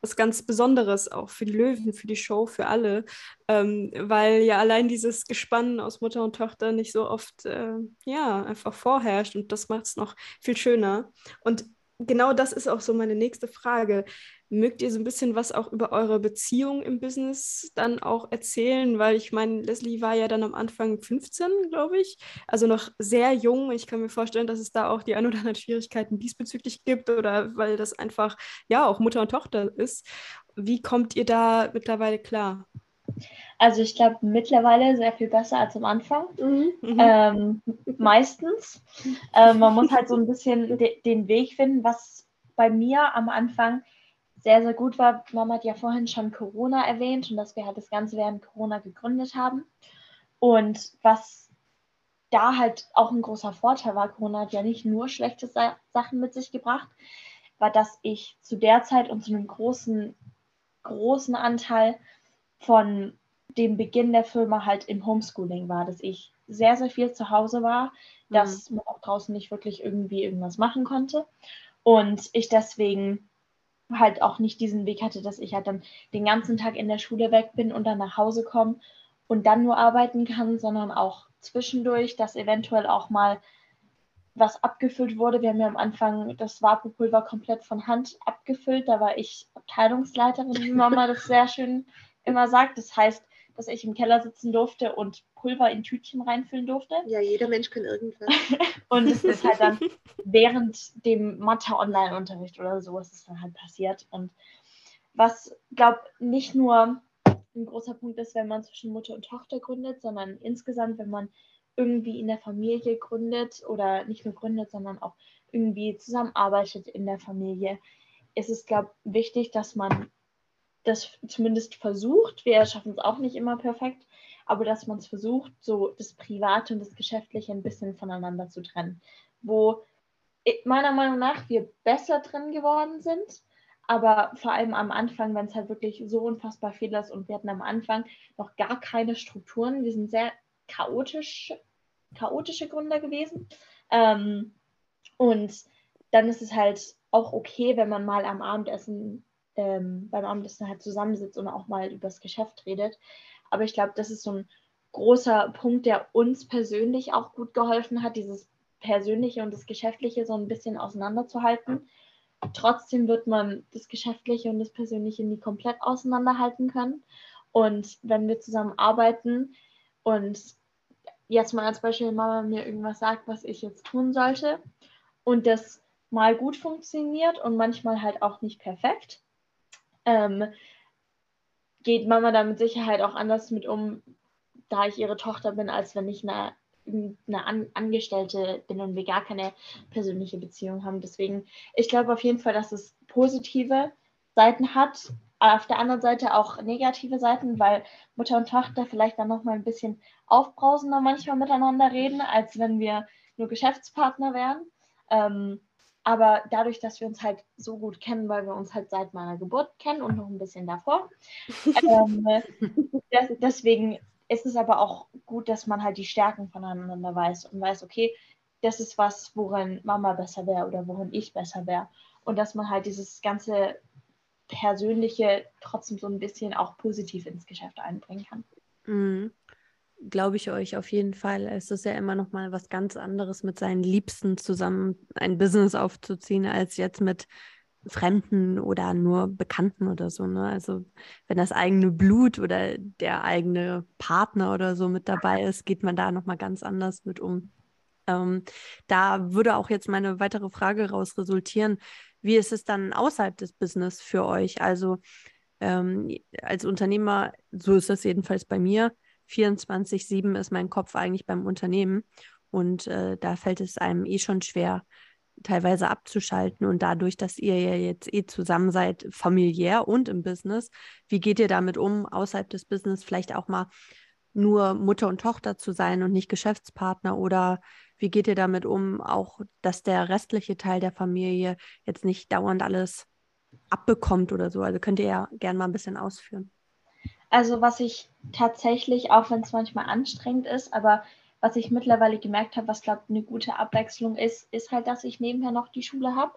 B: was ganz Besonderes auch für die Löwen, für die Show, für alle, ähm, weil ja allein dieses Gespann aus Mutter und Tochter nicht so oft, äh, ja, einfach vorherrscht und das macht es noch viel schöner. Und genau das ist auch so meine nächste Frage. Mögt ihr so ein bisschen was auch über eure Beziehung im Business dann auch erzählen? Weil ich meine, Leslie war ja dann am Anfang 15, glaube ich, also noch sehr jung. Ich kann mir vorstellen, dass es da auch die ein oder anderen Schwierigkeiten diesbezüglich gibt oder weil das einfach ja auch Mutter und Tochter ist. Wie kommt ihr da mittlerweile klar?
D: Also ich glaube mittlerweile sehr viel besser als am Anfang. Mhm. mhm. Ähm, meistens. Ähm, man muss halt so ein bisschen de den Weg finden, was bei mir am Anfang sehr, sehr gut war. Mama hat ja vorhin schon Corona erwähnt und dass wir halt das Ganze während Corona gegründet haben. Und was da halt auch ein großer Vorteil war, Corona hat ja nicht nur schlechte Sa Sachen mit sich gebracht, war, dass ich zu der Zeit und zu einem großen, großen Anteil von dem Beginn der Firma halt im Homeschooling war, dass ich sehr, sehr viel zu Hause war, mhm. dass man auch draußen nicht wirklich irgendwie irgendwas machen konnte. Und ich deswegen halt auch nicht diesen Weg hatte, dass ich halt dann den ganzen Tag in der Schule weg bin und dann nach Hause komme und dann nur arbeiten kann, sondern auch zwischendurch, dass eventuell auch mal was abgefüllt wurde. Wir haben ja am Anfang das Vapopulver komplett von Hand abgefüllt. Da war ich Abteilungsleiterin, wie Mama das sehr schön immer sagt. Das heißt, dass ich im Keller sitzen durfte und Pulver in Tütchen reinfüllen durfte.
C: Ja, jeder Mensch kann irgendwas.
D: und es ist halt dann während dem Mathe-Online-Unterricht oder so ist es dann halt passiert. Und was, glaube nicht nur ein großer Punkt ist, wenn man zwischen Mutter und Tochter gründet, sondern insgesamt, wenn man irgendwie in der Familie gründet oder nicht nur gründet, sondern auch irgendwie zusammenarbeitet in der Familie, ist es, glaube ich, wichtig, dass man das zumindest versucht. Wir schaffen es auch nicht immer perfekt, aber dass man es versucht, so das Private und das Geschäftliche ein bisschen voneinander zu trennen. Wo meiner Meinung nach wir besser drin geworden sind, aber vor allem am Anfang, wenn es halt wirklich so unfassbar viel ist und wir hatten am Anfang noch gar keine Strukturen. Wir sind sehr chaotisch, chaotische Gründer gewesen. Ähm, und dann ist es halt auch okay, wenn man mal am Abendessen ähm, beim Abendessen halt zusammensitzt und auch mal über das Geschäft redet. Aber ich glaube, das ist so ein großer Punkt, der uns persönlich auch gut geholfen hat, dieses Persönliche und das Geschäftliche so ein bisschen auseinanderzuhalten. Trotzdem wird man das Geschäftliche und das Persönliche nie komplett auseinanderhalten können. Und wenn wir zusammen arbeiten und jetzt mal als Beispiel Mama mir irgendwas sagt, was ich jetzt tun sollte und das mal gut funktioniert und manchmal halt auch nicht perfekt, ähm, geht Mama da mit Sicherheit auch anders mit um, da ich ihre Tochter bin, als wenn ich eine, eine An Angestellte bin und wir gar keine persönliche Beziehung haben. Deswegen, ich glaube auf jeden Fall, dass es positive Seiten hat, auf der anderen Seite auch negative Seiten, weil Mutter und Tochter vielleicht dann nochmal ein bisschen aufbrausender manchmal miteinander reden, als wenn wir nur Geschäftspartner wären. Ähm, aber dadurch, dass wir uns halt so gut kennen, weil wir uns halt seit meiner Geburt kennen und noch ein bisschen davor, ähm, das, deswegen ist es aber auch gut, dass man halt die Stärken voneinander weiß und weiß, okay, das ist was, worin Mama besser wäre oder worin ich besser wäre. Und dass man halt dieses ganze Persönliche trotzdem so ein bisschen auch positiv ins Geschäft einbringen kann.
A: Mhm. Glaube ich euch auf jeden Fall. Es ist ja immer noch mal was ganz anderes, mit seinen Liebsten zusammen ein Business aufzuziehen, als jetzt mit Fremden oder nur Bekannten oder so. Ne? Also wenn das eigene Blut oder der eigene Partner oder so mit dabei ist, geht man da noch mal ganz anders mit um. Ähm, da würde auch jetzt meine weitere Frage raus resultieren. Wie ist es dann außerhalb des Business für euch? Also ähm, als Unternehmer, so ist das jedenfalls bei mir, 24-7 ist mein Kopf eigentlich beim Unternehmen. Und äh, da fällt es einem eh schon schwer, teilweise abzuschalten. Und dadurch, dass ihr ja jetzt eh zusammen seid, familiär und im Business, wie geht ihr damit um, außerhalb des Business vielleicht auch mal nur Mutter und Tochter zu sein und nicht Geschäftspartner? Oder wie geht ihr damit um, auch dass der restliche Teil der Familie jetzt nicht dauernd alles abbekommt oder so? Also könnt ihr ja gerne mal ein bisschen ausführen.
D: Also was ich tatsächlich, auch wenn es manchmal anstrengend ist, aber was ich mittlerweile gemerkt habe, was glaube ich eine gute Abwechslung ist, ist halt, dass ich nebenher noch die Schule habe,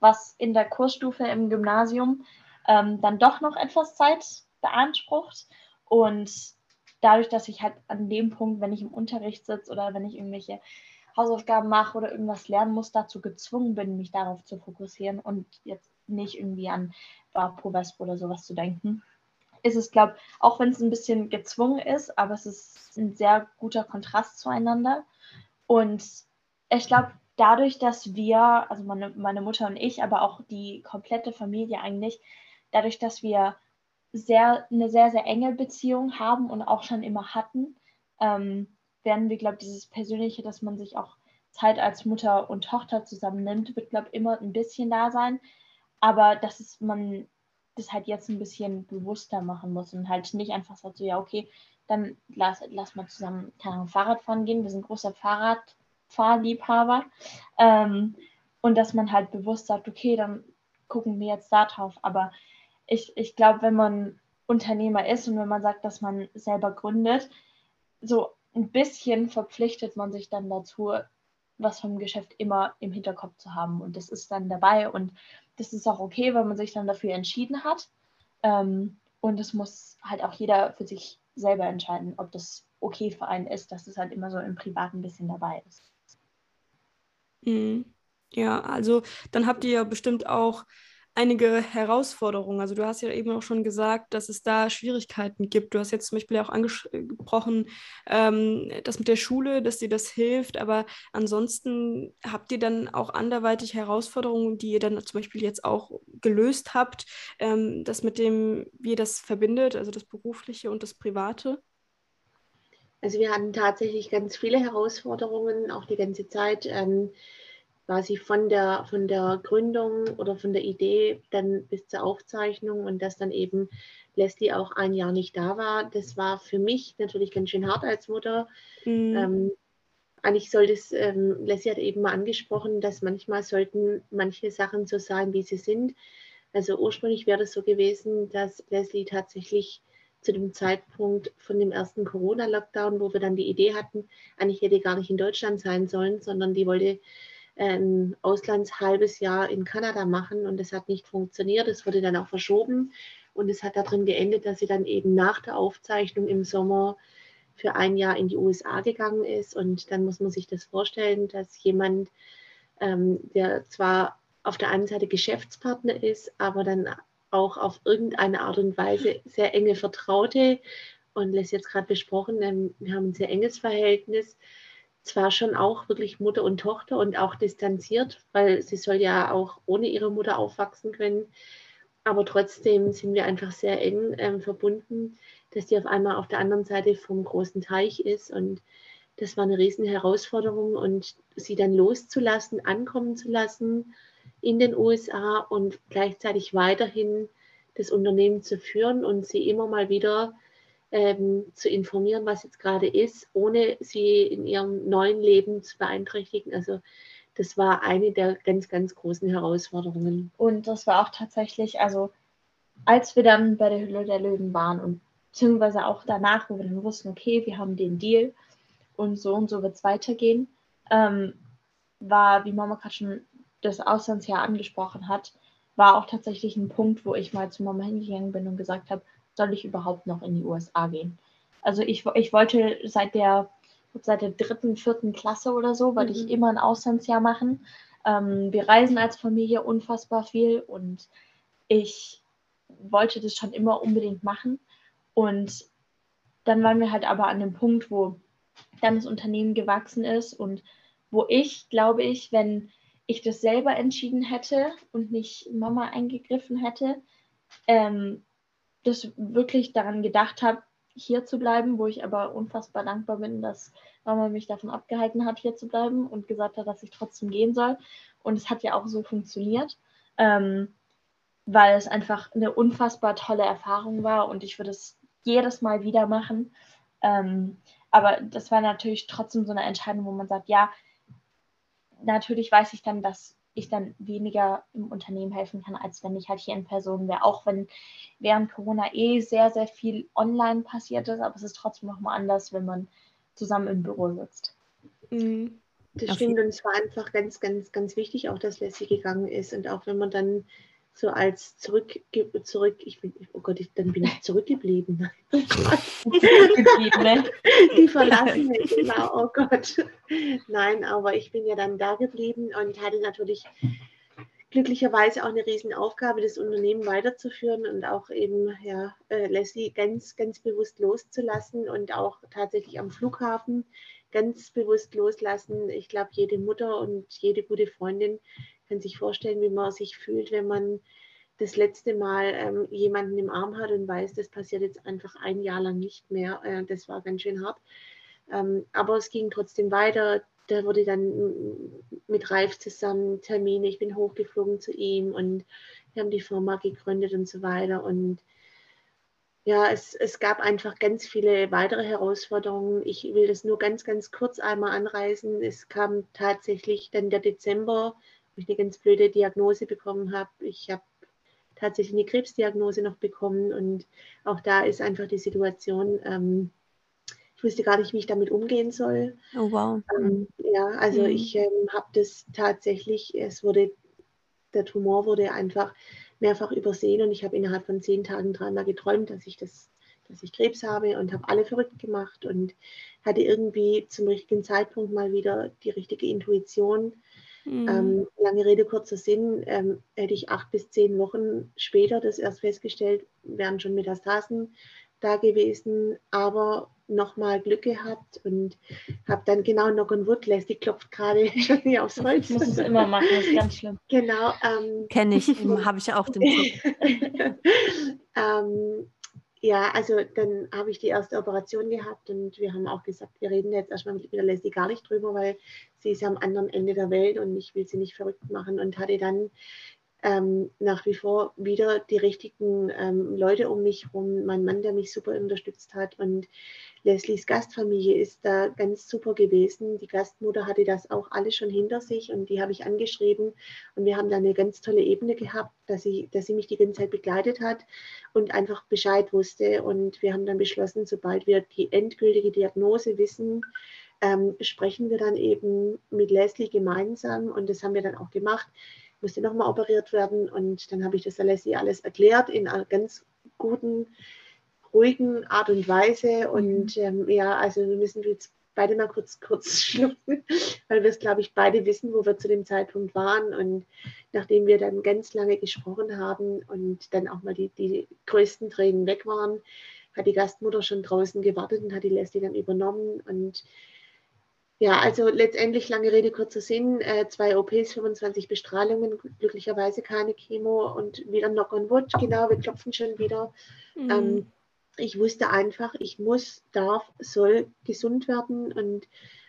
D: was in der Kursstufe im Gymnasium ähm, dann doch noch etwas Zeit beansprucht. Und dadurch, dass ich halt an dem Punkt, wenn ich im Unterricht sitze oder wenn ich irgendwelche Hausaufgaben mache oder irgendwas lernen muss, dazu gezwungen bin, mich darauf zu fokussieren und jetzt nicht irgendwie an Vespo oder sowas zu denken ist es, glaube ich, auch wenn es ein bisschen gezwungen ist, aber es ist ein sehr guter Kontrast zueinander. Und ich glaube, dadurch, dass wir, also meine, meine Mutter und ich, aber auch die komplette Familie eigentlich, dadurch, dass wir sehr, eine sehr, sehr enge Beziehung haben und auch schon immer hatten, ähm, werden wir, glaube ich, dieses Persönliche, dass man sich auch Zeit als Mutter und Tochter zusammennimmt, wird, glaube ich, immer ein bisschen da sein. Aber dass es man das halt jetzt ein bisschen bewusster machen muss und halt nicht einfach sagt so, ja, okay, dann lass, lass mal zusammen, keine Ahnung, Fahrrad fahren gehen. Wir sind großer Fahrradfahrliebhaber. Ähm, und dass man halt bewusst sagt, okay, dann gucken wir jetzt da drauf. Aber ich, ich glaube, wenn man Unternehmer ist und wenn man sagt, dass man selber gründet, so ein bisschen verpflichtet man sich dann dazu, was vom Geschäft immer im Hinterkopf zu haben. Und das ist dann dabei. Und das ist auch okay, wenn man sich dann dafür entschieden hat. Ähm, und es muss halt auch jeder für sich selber entscheiden, ob das okay für einen ist, dass es halt immer so im Privaten ein bisschen dabei ist.
B: Mhm. Ja, also dann habt ihr ja bestimmt auch einige Herausforderungen. Also du hast ja eben auch schon gesagt, dass es da Schwierigkeiten gibt. Du hast jetzt zum Beispiel auch angesprochen, ähm, das mit der Schule, dass dir das hilft. Aber ansonsten habt ihr dann auch anderweitig Herausforderungen, die ihr dann zum Beispiel jetzt auch gelöst habt, ähm, das mit dem, wie ihr das verbindet, also das Berufliche und das Private?
C: Also wir hatten tatsächlich ganz viele Herausforderungen, auch die ganze Zeit. Ähm, quasi von der, von der Gründung oder von der Idee dann bis zur Aufzeichnung und dass dann eben Leslie auch ein Jahr nicht da war. Das war für mich natürlich ganz schön hart als Mutter. Mhm. Ähm, eigentlich sollte es, ähm, Leslie hat eben mal angesprochen, dass manchmal sollten manche Sachen so sein, wie sie sind. Also ursprünglich wäre das so gewesen, dass Leslie tatsächlich zu dem Zeitpunkt von dem ersten Corona-Lockdown, wo wir dann die Idee hatten, eigentlich hätte gar nicht in Deutschland sein sollen, sondern die wollte ein Auslandshalbes Jahr in Kanada machen und das hat nicht funktioniert. Es wurde dann auch verschoben und es hat darin geendet, dass sie dann eben nach der Aufzeichnung im Sommer für ein Jahr in die USA gegangen ist. Und dann muss man sich das vorstellen, dass jemand, ähm, der zwar auf der einen Seite Geschäftspartner ist, aber dann auch auf irgendeine Art und Weise sehr enge Vertraute und lässt jetzt gerade besprochen, ähm, wir haben ein sehr enges Verhältnis zwar schon auch wirklich Mutter und Tochter und auch distanziert, weil sie soll ja auch ohne ihre Mutter aufwachsen können. Aber trotzdem sind wir einfach sehr eng ähm, verbunden, dass sie auf einmal auf der anderen Seite vom großen Teich ist. Und das war eine riesen Herausforderung. Und sie dann loszulassen, ankommen zu lassen in den USA und gleichzeitig weiterhin das Unternehmen zu führen und sie immer mal wieder ähm, zu informieren, was jetzt gerade ist, ohne sie in ihrem neuen Leben zu beeinträchtigen. Also das war eine der ganz, ganz großen Herausforderungen.
D: Und das war auch tatsächlich, also als wir dann bei der Hülle der Löwen waren und beziehungsweise auch danach, wo wir dann wussten, okay, wir haben den Deal und so und so wird es weitergehen, ähm, war, wie Mama gerade schon das Auslandsjahr angesprochen hat, war auch tatsächlich ein Punkt, wo ich mal zu Mama hingegangen bin und gesagt habe, soll ich überhaupt noch in die USA gehen? Also ich, ich wollte seit der, seit der dritten, vierten Klasse oder so, wollte mhm. ich immer ein Auslandsjahr machen. Ähm, wir reisen als Familie unfassbar viel und ich wollte das schon immer unbedingt machen. Und dann waren wir halt aber an dem Punkt, wo dann das Unternehmen gewachsen ist und wo ich, glaube ich, wenn ich das selber entschieden hätte und nicht Mama eingegriffen hätte, ähm, das wirklich daran gedacht habe, hier zu bleiben, wo ich aber unfassbar dankbar bin, dass Mama mich davon abgehalten hat, hier zu bleiben und gesagt hat, dass ich trotzdem gehen soll. Und es hat ja auch so funktioniert, ähm, weil es einfach eine unfassbar tolle Erfahrung war und ich würde es jedes Mal wieder machen. Ähm, aber das war natürlich trotzdem so eine Entscheidung, wo man sagt, ja, natürlich weiß ich dann, dass ich dann weniger im Unternehmen helfen kann, als wenn ich halt hier in Person wäre. Auch wenn während Corona eh sehr, sehr viel online passiert ist, aber es ist trotzdem nochmal anders, wenn man zusammen im Büro sitzt.
C: Mhm. Das stimmt und es war einfach ganz, ganz, ganz wichtig auch, dass Lassie gegangen ist und auch wenn man dann so als zurück, zurück ich bin, oh Gott, ich, dann bin ich zurückgeblieben. Die verlassen mich, genau, oh Gott. Nein, aber ich bin ja dann da geblieben und hatte natürlich glücklicherweise auch eine Riesenaufgabe, das Unternehmen weiterzuführen und auch eben ja, äh, Leslie ganz, ganz bewusst loszulassen und auch tatsächlich am Flughafen ganz bewusst loslassen. Ich glaube, jede Mutter und jede gute Freundin kann sich vorstellen, wie man sich fühlt, wenn man das letzte Mal ähm, jemanden im Arm hat und weiß, das passiert jetzt einfach ein Jahr lang nicht mehr. Äh, das war ganz schön hart. Ähm, aber es ging trotzdem weiter. Da wurde dann mit Ralf zusammen Termine. Ich bin hochgeflogen zu ihm und wir haben die Firma gegründet und so weiter. Und ja, es, es gab einfach ganz viele weitere Herausforderungen. Ich will das nur ganz, ganz kurz einmal anreißen. Es kam tatsächlich dann der Dezember ich eine ganz blöde Diagnose bekommen habe. Ich habe tatsächlich eine Krebsdiagnose noch bekommen und auch da ist einfach die Situation, ähm, ich wusste gar nicht, wie ich damit umgehen soll.
A: Oh wow.
C: Ähm, ja, also mhm. ich ähm, habe das tatsächlich, es wurde, der Tumor wurde einfach mehrfach übersehen und ich habe innerhalb von zehn Tagen dreimal geträumt, dass ich das dass ich Krebs habe und habe alle verrückt gemacht und hatte irgendwie zum richtigen Zeitpunkt mal wieder die richtige Intuition, Mhm. Ähm, lange Rede, kurzer Sinn, ähm, hätte ich acht bis zehn Wochen später das erst festgestellt, wären schon Metastasen da gewesen, aber nochmal Glück gehabt und habe dann genau Knock on Wood, Leslie klopft gerade schon hier aufs Holz.
D: Ich muss es immer machen, das ist ganz schlimm.
C: Genau.
A: Ähm, Kenne ich, habe ich auch den Tipp.
C: ähm, ja, also dann habe ich die erste Operation gehabt und wir haben auch gesagt, wir reden jetzt erstmal mit der Leslie gar nicht drüber, weil sie ist am anderen Ende der Welt und ich will sie nicht verrückt machen und hatte dann ähm, nach wie vor wieder die richtigen ähm, Leute um mich herum. Mein Mann, der mich super unterstützt hat und Leslies Gastfamilie ist da ganz super gewesen. Die Gastmutter hatte das auch alles schon hinter sich und die habe ich angeschrieben und wir haben da eine ganz tolle Ebene gehabt, dass sie, dass sie mich die ganze Zeit begleitet hat und einfach Bescheid wusste. Und wir haben dann beschlossen, sobald wir die endgültige Diagnose wissen, ähm, sprechen wir dann eben mit Leslie gemeinsam und das haben wir dann auch gemacht musste nochmal operiert werden und dann habe ich das Leslie alles erklärt in einer ganz guten, ruhigen Art und Weise und mhm. ähm, ja, also wir müssen jetzt beide mal kurz, kurz schlucken, weil wir es, glaube ich, beide wissen, wo wir zu dem Zeitpunkt waren. Und nachdem wir dann ganz lange gesprochen haben und dann auch mal die, die größten Tränen weg waren, hat die Gastmutter schon draußen gewartet und hat die Leslie dann übernommen. Und ja, also letztendlich lange Rede, kurzer Sinn, äh, zwei OPs, 25 Bestrahlungen, glücklicherweise keine Chemo und wieder Knock on Wood, genau, wir klopfen schon wieder. Mhm. Ähm, ich wusste einfach, ich muss, darf, soll gesund werden und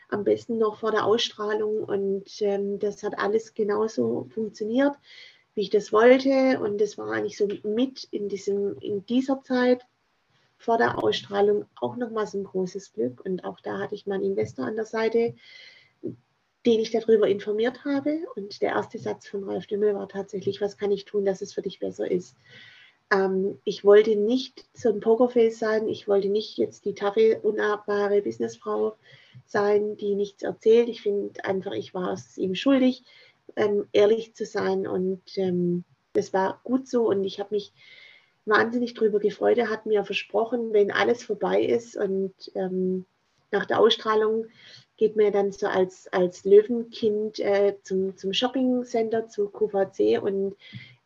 C: am besten noch vor der Ausstrahlung und ähm, das hat alles genauso funktioniert, wie ich das wollte und das war eigentlich so mit in, diesem, in dieser Zeit vor der Ausstrahlung auch nochmal so ein großes Glück. Und auch da hatte ich meinen Investor an der Seite, den ich darüber informiert habe. Und der erste Satz von Ralf Dümmel war tatsächlich, was kann ich tun, dass es für dich besser ist? Ähm, ich wollte nicht so ein Pokerface sein. Ich wollte nicht jetzt die taffe, unabbare Businessfrau sein, die nichts erzählt. Ich finde einfach, ich war es ihm schuldig, ähm, ehrlich zu sein. Und ähm, das war gut so. Und ich habe mich wahnsinnig drüber gefreut. Er hat mir versprochen, wenn alles vorbei ist und ähm, nach der Ausstrahlung geht mir dann so als, als Löwenkind äh, zum, zum Shopping-Center zu QVC und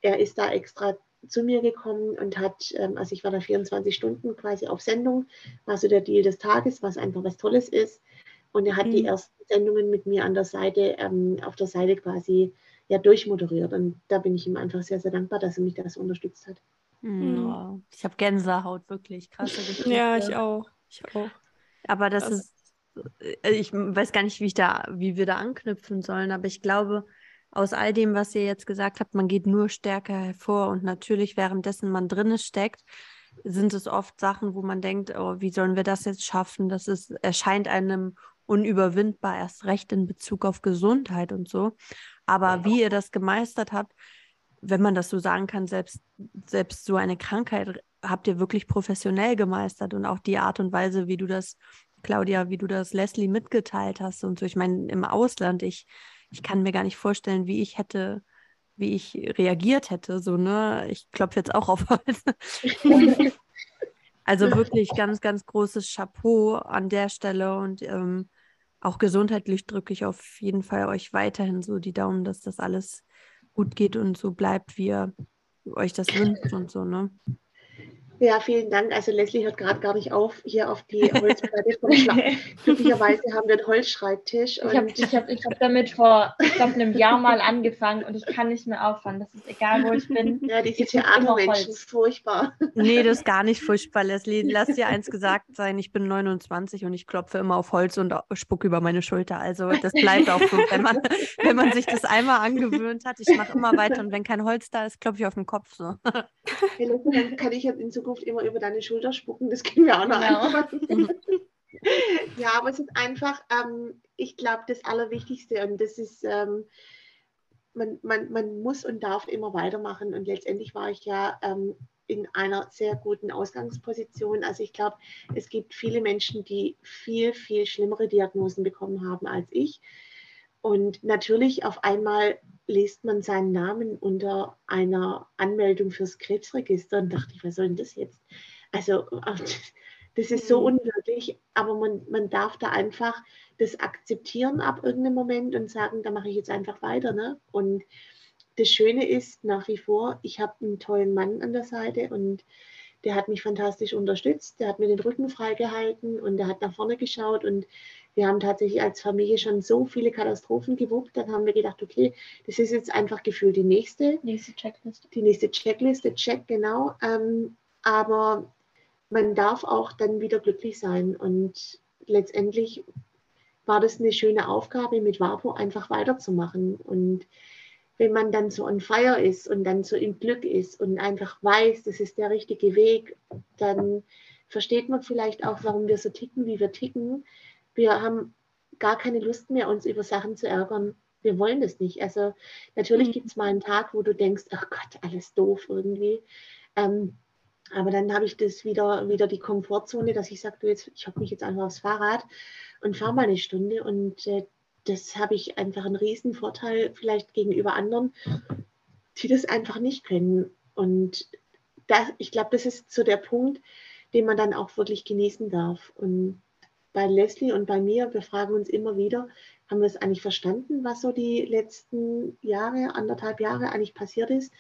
C: er ist da extra zu mir gekommen und hat, ähm, also ich war da 24 Stunden quasi auf Sendung, war so der Deal des Tages, was einfach was Tolles ist. Und er hat mhm. die ersten Sendungen mit mir an der Seite, ähm, auf der Seite quasi ja durchmoderiert. Und da bin ich ihm einfach sehr, sehr dankbar, dass er mich da so unterstützt hat.
A: Mhm. Ich habe Gänsehaut, wirklich krasse
B: Geschichte. Ja, ich auch. Ich auch.
A: Aber das, das ist, äh, ich weiß gar nicht, wie ich da, wie wir da anknüpfen sollen, aber ich glaube, aus all dem, was ihr jetzt gesagt habt, man geht nur stärker hervor und natürlich währenddessen man drinne steckt, sind es oft Sachen, wo man denkt, oh, wie sollen wir das jetzt schaffen? Das ist, erscheint einem unüberwindbar, erst recht in Bezug auf Gesundheit und so. Aber wie ihr das gemeistert habt, wenn man das so sagen kann, selbst, selbst so eine Krankheit habt ihr wirklich professionell gemeistert und auch die Art und Weise, wie du das, Claudia, wie du das Leslie mitgeteilt hast und so. Ich meine, im Ausland, ich ich kann mir gar nicht vorstellen, wie ich hätte, wie ich reagiert hätte. So, ne? Ich klopfe jetzt auch auf Holz. also wirklich ganz, ganz großes Chapeau an der Stelle und ähm, auch gesundheitlich drücke ich auf jeden Fall euch weiterhin so die Daumen, dass das alles gut geht und so bleibt, wie ihr euch das wünscht und so, ne?
C: Ja, vielen Dank. Also Leslie hört gerade gar nicht auf, hier auf die Holzplatte vorschlagen. Glücklicherweise haben wir einen Holzschreibtisch.
D: Ich habe ich hab, ich hab damit vor, ich glaube, einem Jahr mal angefangen und ich kann nicht mehr aufhören. Das ist egal, wo ich bin.
C: Ja, diese Theatermenschen, furchtbar.
A: Nee, das ist gar nicht furchtbar, Leslie. Lass dir eins gesagt sein, ich bin 29 und ich klopfe immer auf Holz und spucke über meine Schulter. Also das bleibt auch so, wenn man, wenn man sich das einmal angewöhnt hat. Ich mache immer weiter und wenn kein Holz da ist, klopfe ich auf den Kopf. So.
C: Hey, dann kann ich jetzt in Zukunft Zukunft immer über deine Schulter spucken, das können wir auch noch genau. ja, aber es ist einfach, ähm, ich glaube, das Allerwichtigste und das ist, ähm, man, man, man muss und darf immer weitermachen und letztendlich war ich ja ähm, in einer sehr guten Ausgangsposition. Also ich glaube, es gibt viele Menschen, die viel, viel schlimmere Diagnosen bekommen haben als ich. Und natürlich auf einmal liest man seinen Namen unter einer Anmeldung fürs Krebsregister und dachte ich, was soll denn das jetzt? Also das ist so mhm. unwirklich, aber man, man darf da einfach das akzeptieren ab irgendeinem Moment und sagen, da mache ich jetzt einfach weiter. Ne? Und das Schöne ist nach wie vor, ich habe einen tollen Mann an der Seite und der hat mich fantastisch unterstützt, der hat mir den Rücken freigehalten und der hat nach vorne geschaut und wir haben tatsächlich als Familie schon so viele Katastrophen gewuppt, dann haben wir gedacht, okay, das ist jetzt einfach gefühlt die nächste.
D: Nächste Checkliste.
C: Die nächste Checkliste, check, genau. Ähm, aber man darf auch dann wieder glücklich sein und letztendlich war das eine schöne Aufgabe, mit WAPO einfach weiterzumachen. Und wenn man dann so on fire ist und dann so im Glück ist und einfach weiß, das ist der richtige Weg, dann versteht man vielleicht auch, warum wir so ticken, wie wir ticken, wir haben gar keine Lust mehr, uns über Sachen zu ärgern. Wir wollen das nicht. Also natürlich mhm. gibt es mal einen Tag, wo du denkst, ach Gott, alles doof irgendwie. Ähm, aber dann habe ich das wieder, wieder die Komfortzone, dass ich sage, jetzt, ich hocke mich jetzt einfach aufs Fahrrad und fahre mal eine Stunde. Und äh, das habe ich einfach einen riesen Vorteil vielleicht gegenüber anderen, die das einfach nicht können. Und das, ich glaube, das ist so der Punkt, den man dann auch wirklich genießen darf. Und bei Leslie und bei mir, wir fragen uns immer wieder, haben wir es eigentlich verstanden, was so die letzten Jahre, anderthalb Jahre eigentlich passiert ist?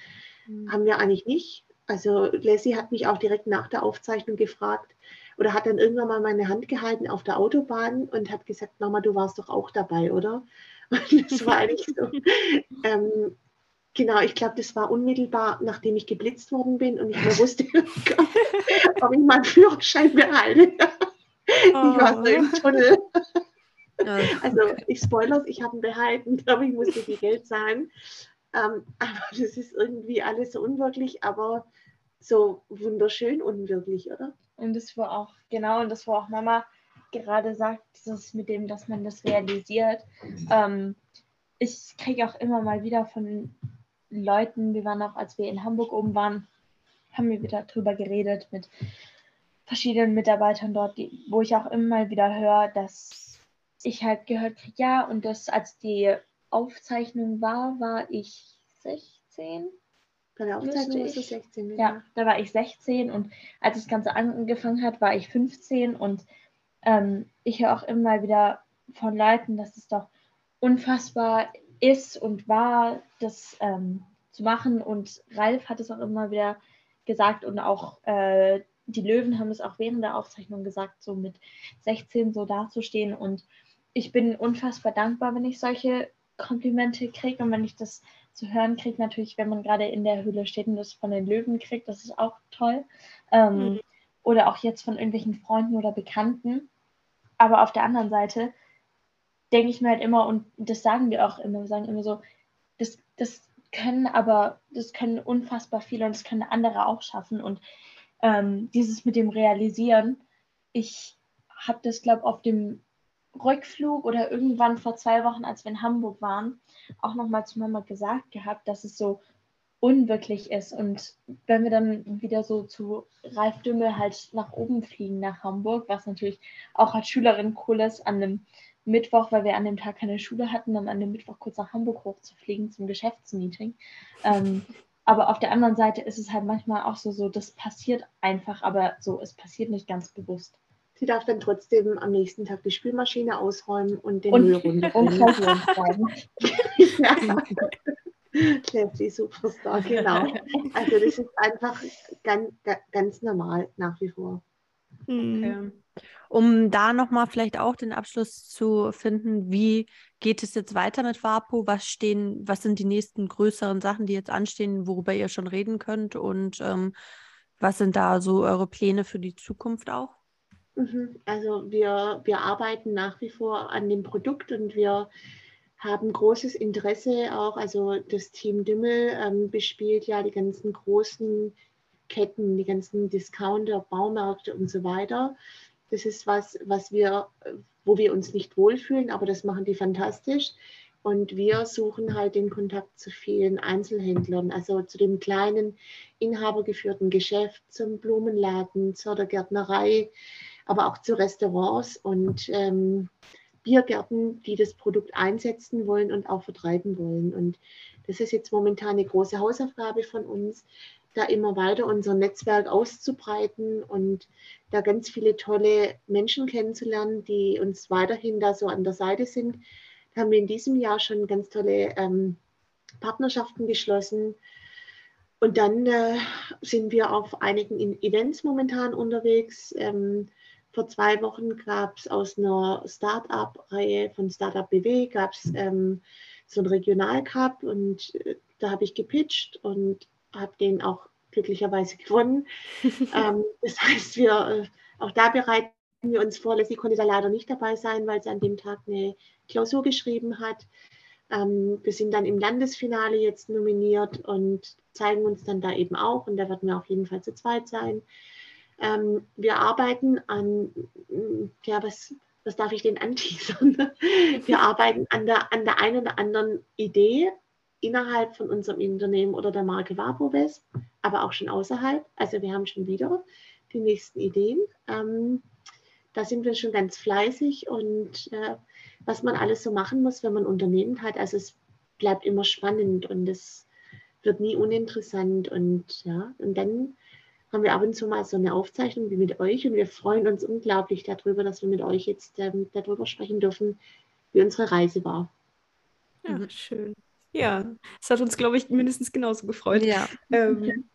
C: Mhm. Haben wir eigentlich nicht. Also Leslie hat mich auch direkt nach der Aufzeichnung gefragt oder hat dann irgendwann mal meine Hand gehalten auf der Autobahn und hat gesagt, Mama, du warst doch auch dabei, oder? Und das war eigentlich so. ähm, genau, ich glaube, das war unmittelbar, nachdem ich geblitzt worden bin und ich mir wusste, ob ich meinen Führerschein behalte. Ich war so im oh. Tunnel. Also ich spoilers, ich habe ihn behalten, glaube ich, musste viel Geld zahlen. Ähm, aber das ist irgendwie alles so unwirklich, aber so wunderschön unwirklich, oder?
D: Und das war auch, genau, und das war auch Mama gerade sagt, dieses mit dem, dass man das realisiert. Ähm, ich kriege auch immer mal wieder von Leuten, wir waren auch, als wir in Hamburg oben waren, haben wir wieder drüber geredet mit verschiedenen Mitarbeitern dort, die, wo ich auch immer wieder höre, dass ich halt gehört kriege, ja, und das, als die Aufzeichnung war, war ich 16. Bei der Aufzeichnung warst du 16, ja. ja. da war ich 16 und als das Ganze angefangen hat, war ich 15 und ähm, ich höre auch immer wieder von Leuten, dass es doch unfassbar ist und war, das ähm, zu machen. Und Ralf hat es auch immer wieder gesagt und auch äh, die Löwen haben es auch während der Aufzeichnung gesagt, so mit 16 so dazustehen. Und ich bin unfassbar dankbar, wenn ich solche Komplimente kriege und wenn ich das zu hören kriege, natürlich, wenn man gerade in der Höhle steht und das von den Löwen kriegt, das ist auch toll. Ähm, mhm. Oder auch jetzt von irgendwelchen Freunden oder Bekannten. Aber auf der anderen Seite denke ich mir halt immer, und das sagen wir auch immer, wir sagen immer so, das, das können aber, das können unfassbar viele und das können andere auch schaffen. Und ähm, dieses mit dem Realisieren, ich habe das, glaube ich, auf dem Rückflug oder irgendwann vor zwei Wochen, als wir in Hamburg waren, auch nochmal zu Mama gesagt gehabt, dass es so unwirklich ist. Und wenn wir dann wieder so zu Ralf Dümmel halt nach oben fliegen nach Hamburg, was natürlich auch als Schülerin cool ist, an einem Mittwoch, weil wir an dem Tag keine Schule hatten, dann an dem Mittwoch kurz nach Hamburg hochzufliegen zum Geschäftsmeeting. Ähm, aber auf der anderen Seite ist es halt manchmal auch so, so, das passiert einfach, aber so, es passiert nicht ganz bewusst.
C: Sie darf dann trotzdem am nächsten Tag die Spülmaschine ausräumen und den Müll runterbringen. Leslie Superstar, genau. Also das ist einfach ganz, ganz normal nach wie vor.
A: Okay. Um da nochmal vielleicht auch den Abschluss zu finden, wie geht es jetzt weiter mit WAPO? Was stehen, was sind die nächsten größeren Sachen, die jetzt anstehen, worüber ihr schon reden könnt? Und ähm, was sind da so eure Pläne für die Zukunft auch?
C: Mhm. Also wir, wir arbeiten nach wie vor an dem Produkt und wir haben großes Interesse auch. Also das Team Dümmel ähm, bespielt ja die ganzen großen Ketten, die ganzen Discounter, Baumärkte und so weiter. Das ist was, was wir, wo wir uns nicht wohlfühlen, aber das machen die fantastisch. Und wir suchen halt den Kontakt zu vielen Einzelhändlern, also zu dem kleinen inhabergeführten Geschäft, zum Blumenladen, zur Gärtnerei, aber auch zu Restaurants und ähm, Biergärten, die das Produkt einsetzen wollen und auch vertreiben wollen. Und das ist jetzt momentan eine große Hausaufgabe von uns, da immer weiter unser Netzwerk auszubreiten und da ganz viele tolle Menschen kennenzulernen, die uns weiterhin da so an der Seite sind. Da haben wir in diesem Jahr schon ganz tolle ähm, Partnerschaften geschlossen. Und dann äh, sind wir auf einigen Events momentan unterwegs. Ähm, vor zwei Wochen gab es aus einer Start-up-Reihe von Startup BW gab ähm, so einen Regionalcup und äh, da habe ich gepitcht und habe den auch glücklicherweise gewonnen. ähm, das heißt, wir äh, auch da bereiten wir uns vor. Leslie konnte da leider nicht dabei sein, weil sie an dem Tag eine Klausur geschrieben hat. Ähm, wir sind dann im Landesfinale jetzt nominiert und zeigen uns dann da eben auch. Und da werden wir auf jeden Fall zu zweit sein. Ähm, wir arbeiten an, ja, was, was darf ich denn anteasern? Wir arbeiten an der, an der einen oder anderen Idee, innerhalb von unserem Unternehmen oder der Marke Vaporwest, aber auch schon außerhalb. Also wir haben schon wieder die nächsten Ideen. Ähm, da sind wir schon ganz fleißig und äh, was man alles so machen muss, wenn man ein Unternehmen hat. Also es bleibt immer spannend und es wird nie uninteressant und ja, und dann haben wir ab und zu mal so eine Aufzeichnung wie mit euch und wir freuen uns unglaublich darüber, dass wir mit euch jetzt ähm, darüber sprechen dürfen, wie unsere Reise war.
B: Ja, schön. Ja, es hat uns, glaube ich, mindestens genauso gefreut.
A: Ja.
B: Ähm,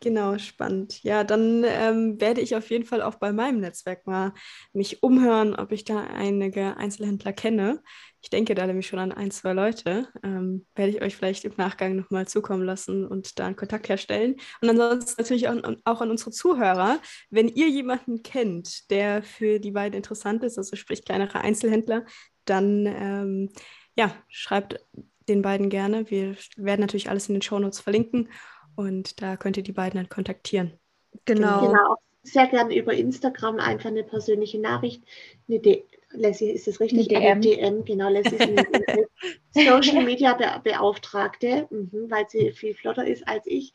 B: genau, spannend. Ja, dann ähm, werde ich auf jeden Fall auch bei meinem Netzwerk mal mich umhören, ob ich da einige Einzelhändler kenne. Ich denke da nämlich schon an ein, zwei Leute. Ähm, werde ich euch vielleicht im Nachgang nochmal zukommen lassen und da einen Kontakt herstellen. Und ansonsten natürlich auch, auch an unsere Zuhörer, wenn ihr jemanden kennt, der für die beiden interessant ist, also sprich kleinere Einzelhändler, dann ähm, ja, schreibt den beiden gerne. Wir werden natürlich alles in den Shownotes verlinken und da könnt ihr die beiden dann kontaktieren.
C: Genau. genau. Sehr gerne über Instagram einfach eine persönliche Nachricht. Eine D Leslie, ist das richtig?
D: Eine DM.
C: DM, genau. Leslie ist eine Social Media Be Beauftragte, mhm, weil sie viel flotter ist als ich.
D: ich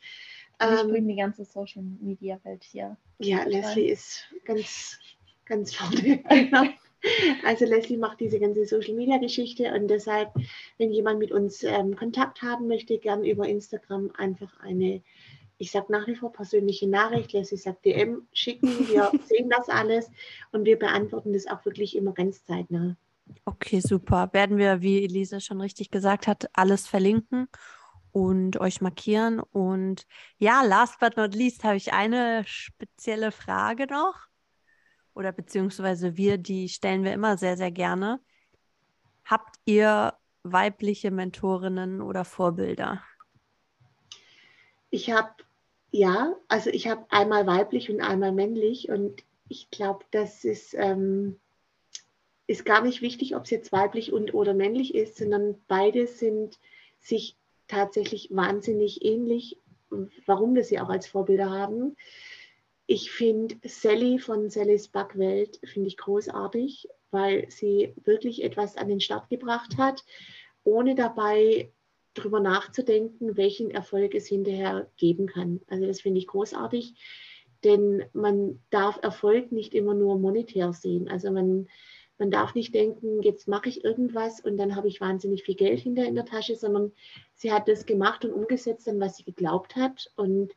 D: ähm, bringe die ganze Social Media Welt hier.
C: Ja, Leslie ist ganz, ganz vorne. Genau. Also Leslie macht diese ganze Social-Media-Geschichte und deshalb, wenn jemand mit uns ähm, Kontakt haben möchte, gern über Instagram einfach eine, ich sage nach wie vor persönliche Nachricht, Leslie sagt DM schicken, wir sehen das alles und wir beantworten das auch wirklich immer ganz zeitnah.
A: Okay, super. Werden wir, wie Elisa schon richtig gesagt hat, alles verlinken und euch markieren. Und ja, last but not least habe ich eine spezielle Frage noch. Oder beziehungsweise wir, die stellen wir immer sehr, sehr gerne. Habt ihr weibliche Mentorinnen oder Vorbilder?
C: Ich habe, ja, also ich habe einmal weiblich und einmal männlich. Und ich glaube, das ist, ähm, ist gar nicht wichtig, ob es jetzt weiblich und oder männlich ist, sondern beide sind sich tatsächlich wahnsinnig ähnlich, warum wir sie auch als Vorbilder haben. Ich finde Sally von Sallys Backwelt finde ich großartig, weil sie wirklich etwas an den Start gebracht hat, ohne dabei darüber nachzudenken, welchen Erfolg es hinterher geben kann. Also das finde ich großartig, denn man darf Erfolg nicht immer nur monetär sehen. Also man man darf nicht denken, jetzt mache ich irgendwas und dann habe ich wahnsinnig viel Geld hinter in der Tasche, sondern sie hat das gemacht und umgesetzt, an was sie geglaubt hat und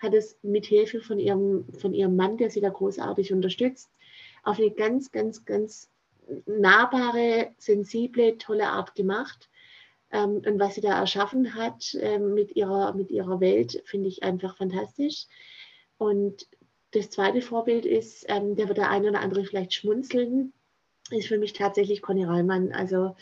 C: hat es mit Hilfe von ihrem, von ihrem Mann, der sie da großartig unterstützt, auf eine ganz, ganz, ganz nahbare, sensible, tolle Art gemacht. Ähm, und was sie da erschaffen hat ähm, mit, ihrer, mit ihrer Welt, finde ich einfach fantastisch. Und das zweite Vorbild ist, ähm, da wird der eine oder andere vielleicht schmunzeln, ist für mich tatsächlich Conny Reimann. Also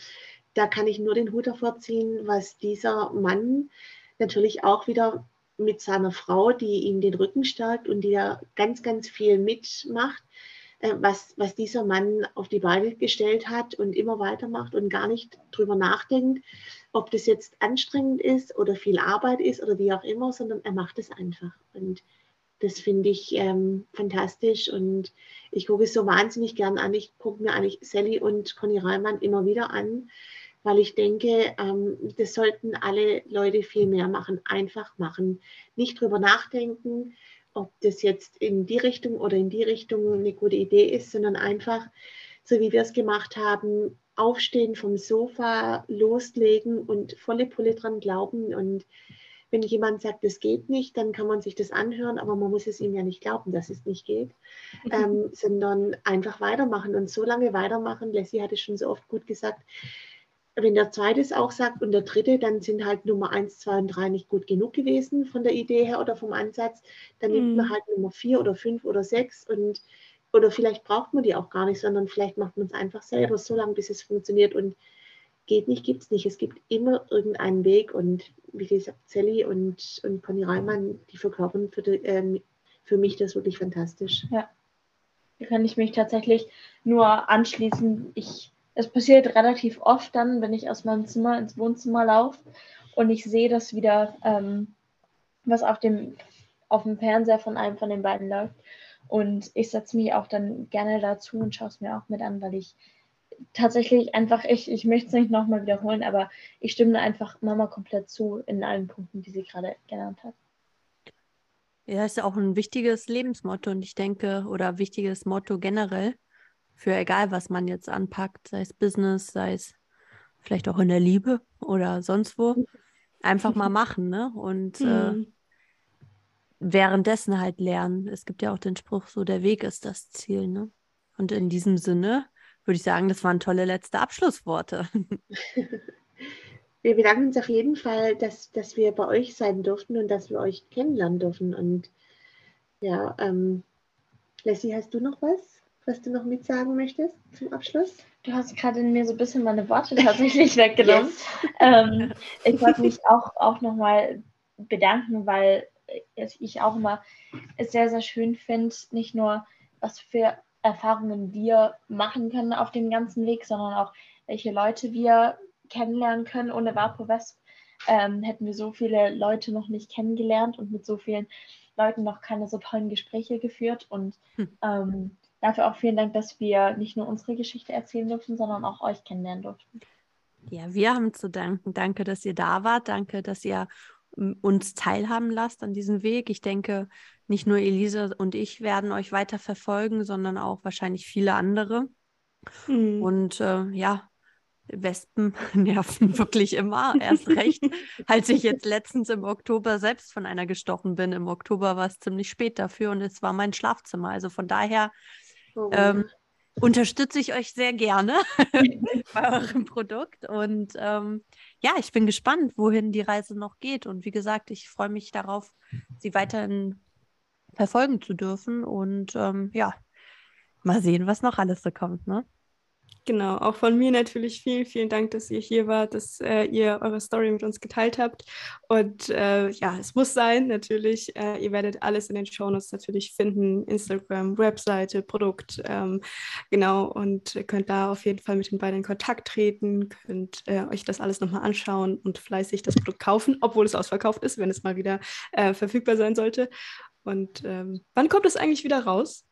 C: da kann ich nur den Hut davor ziehen, was dieser Mann natürlich auch wieder mit seiner Frau, die ihm den Rücken stärkt und die da ganz, ganz viel mitmacht, äh, was, was dieser Mann auf die Beine gestellt hat und immer weitermacht und gar nicht drüber nachdenkt, ob das jetzt anstrengend ist oder viel Arbeit ist oder wie auch immer, sondern er macht es einfach. Und das finde ich ähm, fantastisch und ich gucke es so wahnsinnig gern an. Ich gucke mir eigentlich Sally und Conny Reimann immer wieder an, weil ich denke, ähm, das sollten alle Leute viel mehr machen. Einfach machen. Nicht drüber nachdenken, ob das jetzt in die Richtung oder in die Richtung eine gute Idee ist, sondern einfach, so wie wir es gemacht haben, aufstehen vom Sofa, loslegen und volle Pulle dran glauben und wenn jemand sagt, es geht nicht, dann kann man sich das anhören, aber man muss es ihm ja nicht glauben, dass es nicht geht, ähm, sondern einfach weitermachen und so lange weitermachen. Leslie hatte schon so oft gut gesagt, wenn der zweite es auch sagt und der dritte, dann sind halt Nummer eins, zwei und drei nicht gut genug gewesen von der Idee her oder vom Ansatz. Dann nimmt man mhm. halt Nummer vier oder fünf oder sechs und oder vielleicht braucht man die auch gar nicht, sondern vielleicht macht man es einfach selber so lange, bis es funktioniert und geht nicht, gibt es nicht. Es gibt immer irgendeinen Weg und wie gesagt, Sally und, und Conny Reimann, die verkörpern für, die, ähm, für mich das wirklich fantastisch.
D: Ja, da kann ich mich tatsächlich nur anschließen. Ich, es passiert relativ oft dann, wenn ich aus meinem Zimmer ins Wohnzimmer laufe und ich sehe das wieder, ähm, was auf dem, auf dem Fernseher von einem von den beiden läuft. Und ich setze mich auch dann gerne dazu und schaue es mir auch mit an, weil ich tatsächlich einfach, ich, ich möchte es nicht nochmal wiederholen, aber ich stimme einfach Mama komplett zu in allen Punkten, die sie gerade genannt hat.
A: Ja, ist ja auch ein wichtiges Lebensmotto und ich denke, oder wichtiges Motto generell für egal, was man jetzt anpackt, sei es Business, sei es vielleicht auch in der Liebe oder sonst wo, einfach mal machen, ne? Und äh, mhm. währenddessen halt lernen. Es gibt ja auch den Spruch, so der Weg ist das Ziel, ne? Und in diesem Sinne würde ich sagen, das waren tolle letzte Abschlussworte.
C: Wir bedanken uns auf jeden Fall, dass, dass wir bei euch sein durften und dass wir euch kennenlernen dürfen. Und ja, ähm, Leslie, hast du noch was, was du noch mitsagen möchtest zum Abschluss?
D: Du hast gerade in mir so ein bisschen meine Worte tatsächlich weggenommen. Yes. Ähm, ich wollte mich auch, auch nochmal bedanken, weil ich auch immer es sehr, sehr schön finde, nicht nur was für Erfahrungen wir machen können auf dem ganzen Weg, sondern auch welche Leute wir kennenlernen können. Ohne Vapo Wesp ähm, hätten wir so viele Leute noch nicht kennengelernt und mit so vielen Leuten noch keine so tollen Gespräche geführt. Und hm. ähm, dafür auch vielen Dank, dass wir nicht nur unsere Geschichte erzählen durften, sondern auch euch kennenlernen durften.
A: Ja, wir haben zu danken. Danke, dass ihr da wart. Danke, dass ihr uns teilhaben lasst an diesem Weg. Ich denke, nicht nur Elise und ich werden euch weiter verfolgen, sondern auch wahrscheinlich viele andere. Mhm. Und äh, ja, Wespen nerven wirklich immer. Erst recht, als ich jetzt letztens im Oktober selbst von einer gestochen bin. Im Oktober war es ziemlich spät dafür und es war mein Schlafzimmer. Also von daher oh. ähm, unterstütze ich euch sehr gerne bei eurem Produkt. Und ähm, ja, ich bin gespannt, wohin die Reise noch geht. Und wie gesagt, ich freue mich darauf, sie weiterhin verfolgen zu dürfen. Und ähm, ja, mal sehen, was noch alles so kommt. Ne?
B: Genau, auch von mir natürlich vielen, vielen Dank, dass ihr hier wart, dass äh, ihr eure Story mit uns geteilt habt. Und äh, ja, es muss sein, natürlich. Äh, ihr werdet alles in den Shownotes natürlich finden: Instagram, Webseite, Produkt. Ähm, genau, und könnt da auf jeden Fall mit den beiden in Kontakt treten, könnt äh, euch das alles nochmal anschauen und fleißig das Produkt kaufen, obwohl es ausverkauft ist, wenn es mal wieder äh, verfügbar sein sollte. Und ähm, wann kommt es eigentlich wieder raus?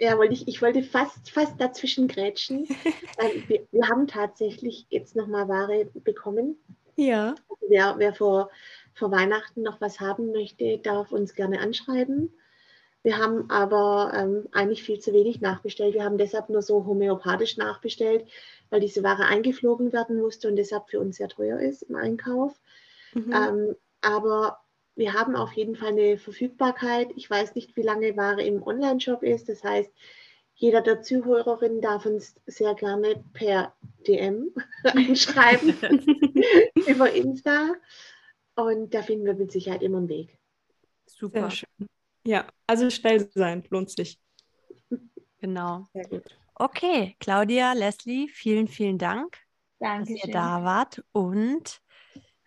C: Ja, wollte ich, ich wollte fast, fast dazwischen grätschen. ähm, wir, wir, haben tatsächlich jetzt nochmal Ware bekommen.
B: Ja.
C: Also wer, wer vor, vor Weihnachten noch was haben möchte, darf uns gerne anschreiben. Wir haben aber ähm, eigentlich viel zu wenig nachbestellt. Wir haben deshalb nur so homöopathisch nachbestellt, weil diese Ware eingeflogen werden musste und deshalb für uns sehr teuer ist im Einkauf. Mhm. Ähm, aber wir haben auf jeden Fall eine Verfügbarkeit. Ich weiß nicht, wie lange Ware im Online-Shop ist. Das heißt, jeder der Zuhörerinnen darf uns sehr gerne per DM einschreiben über Insta. Und da finden wir mit Sicherheit immer einen Weg.
B: Super. Sehr schön. Ja, also schnell sein, lohnt sich.
A: Genau. Sehr gut. Okay, Claudia, Leslie, vielen, vielen Dank, Dankeschön. dass ihr da wart. Und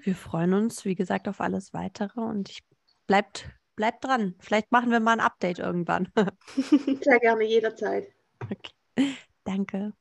A: wir freuen uns, wie gesagt, auf alles weitere und ich bleibt, bleibt dran. Vielleicht machen wir mal ein Update irgendwann.
C: Sehr gerne, jederzeit.
A: Okay. Danke.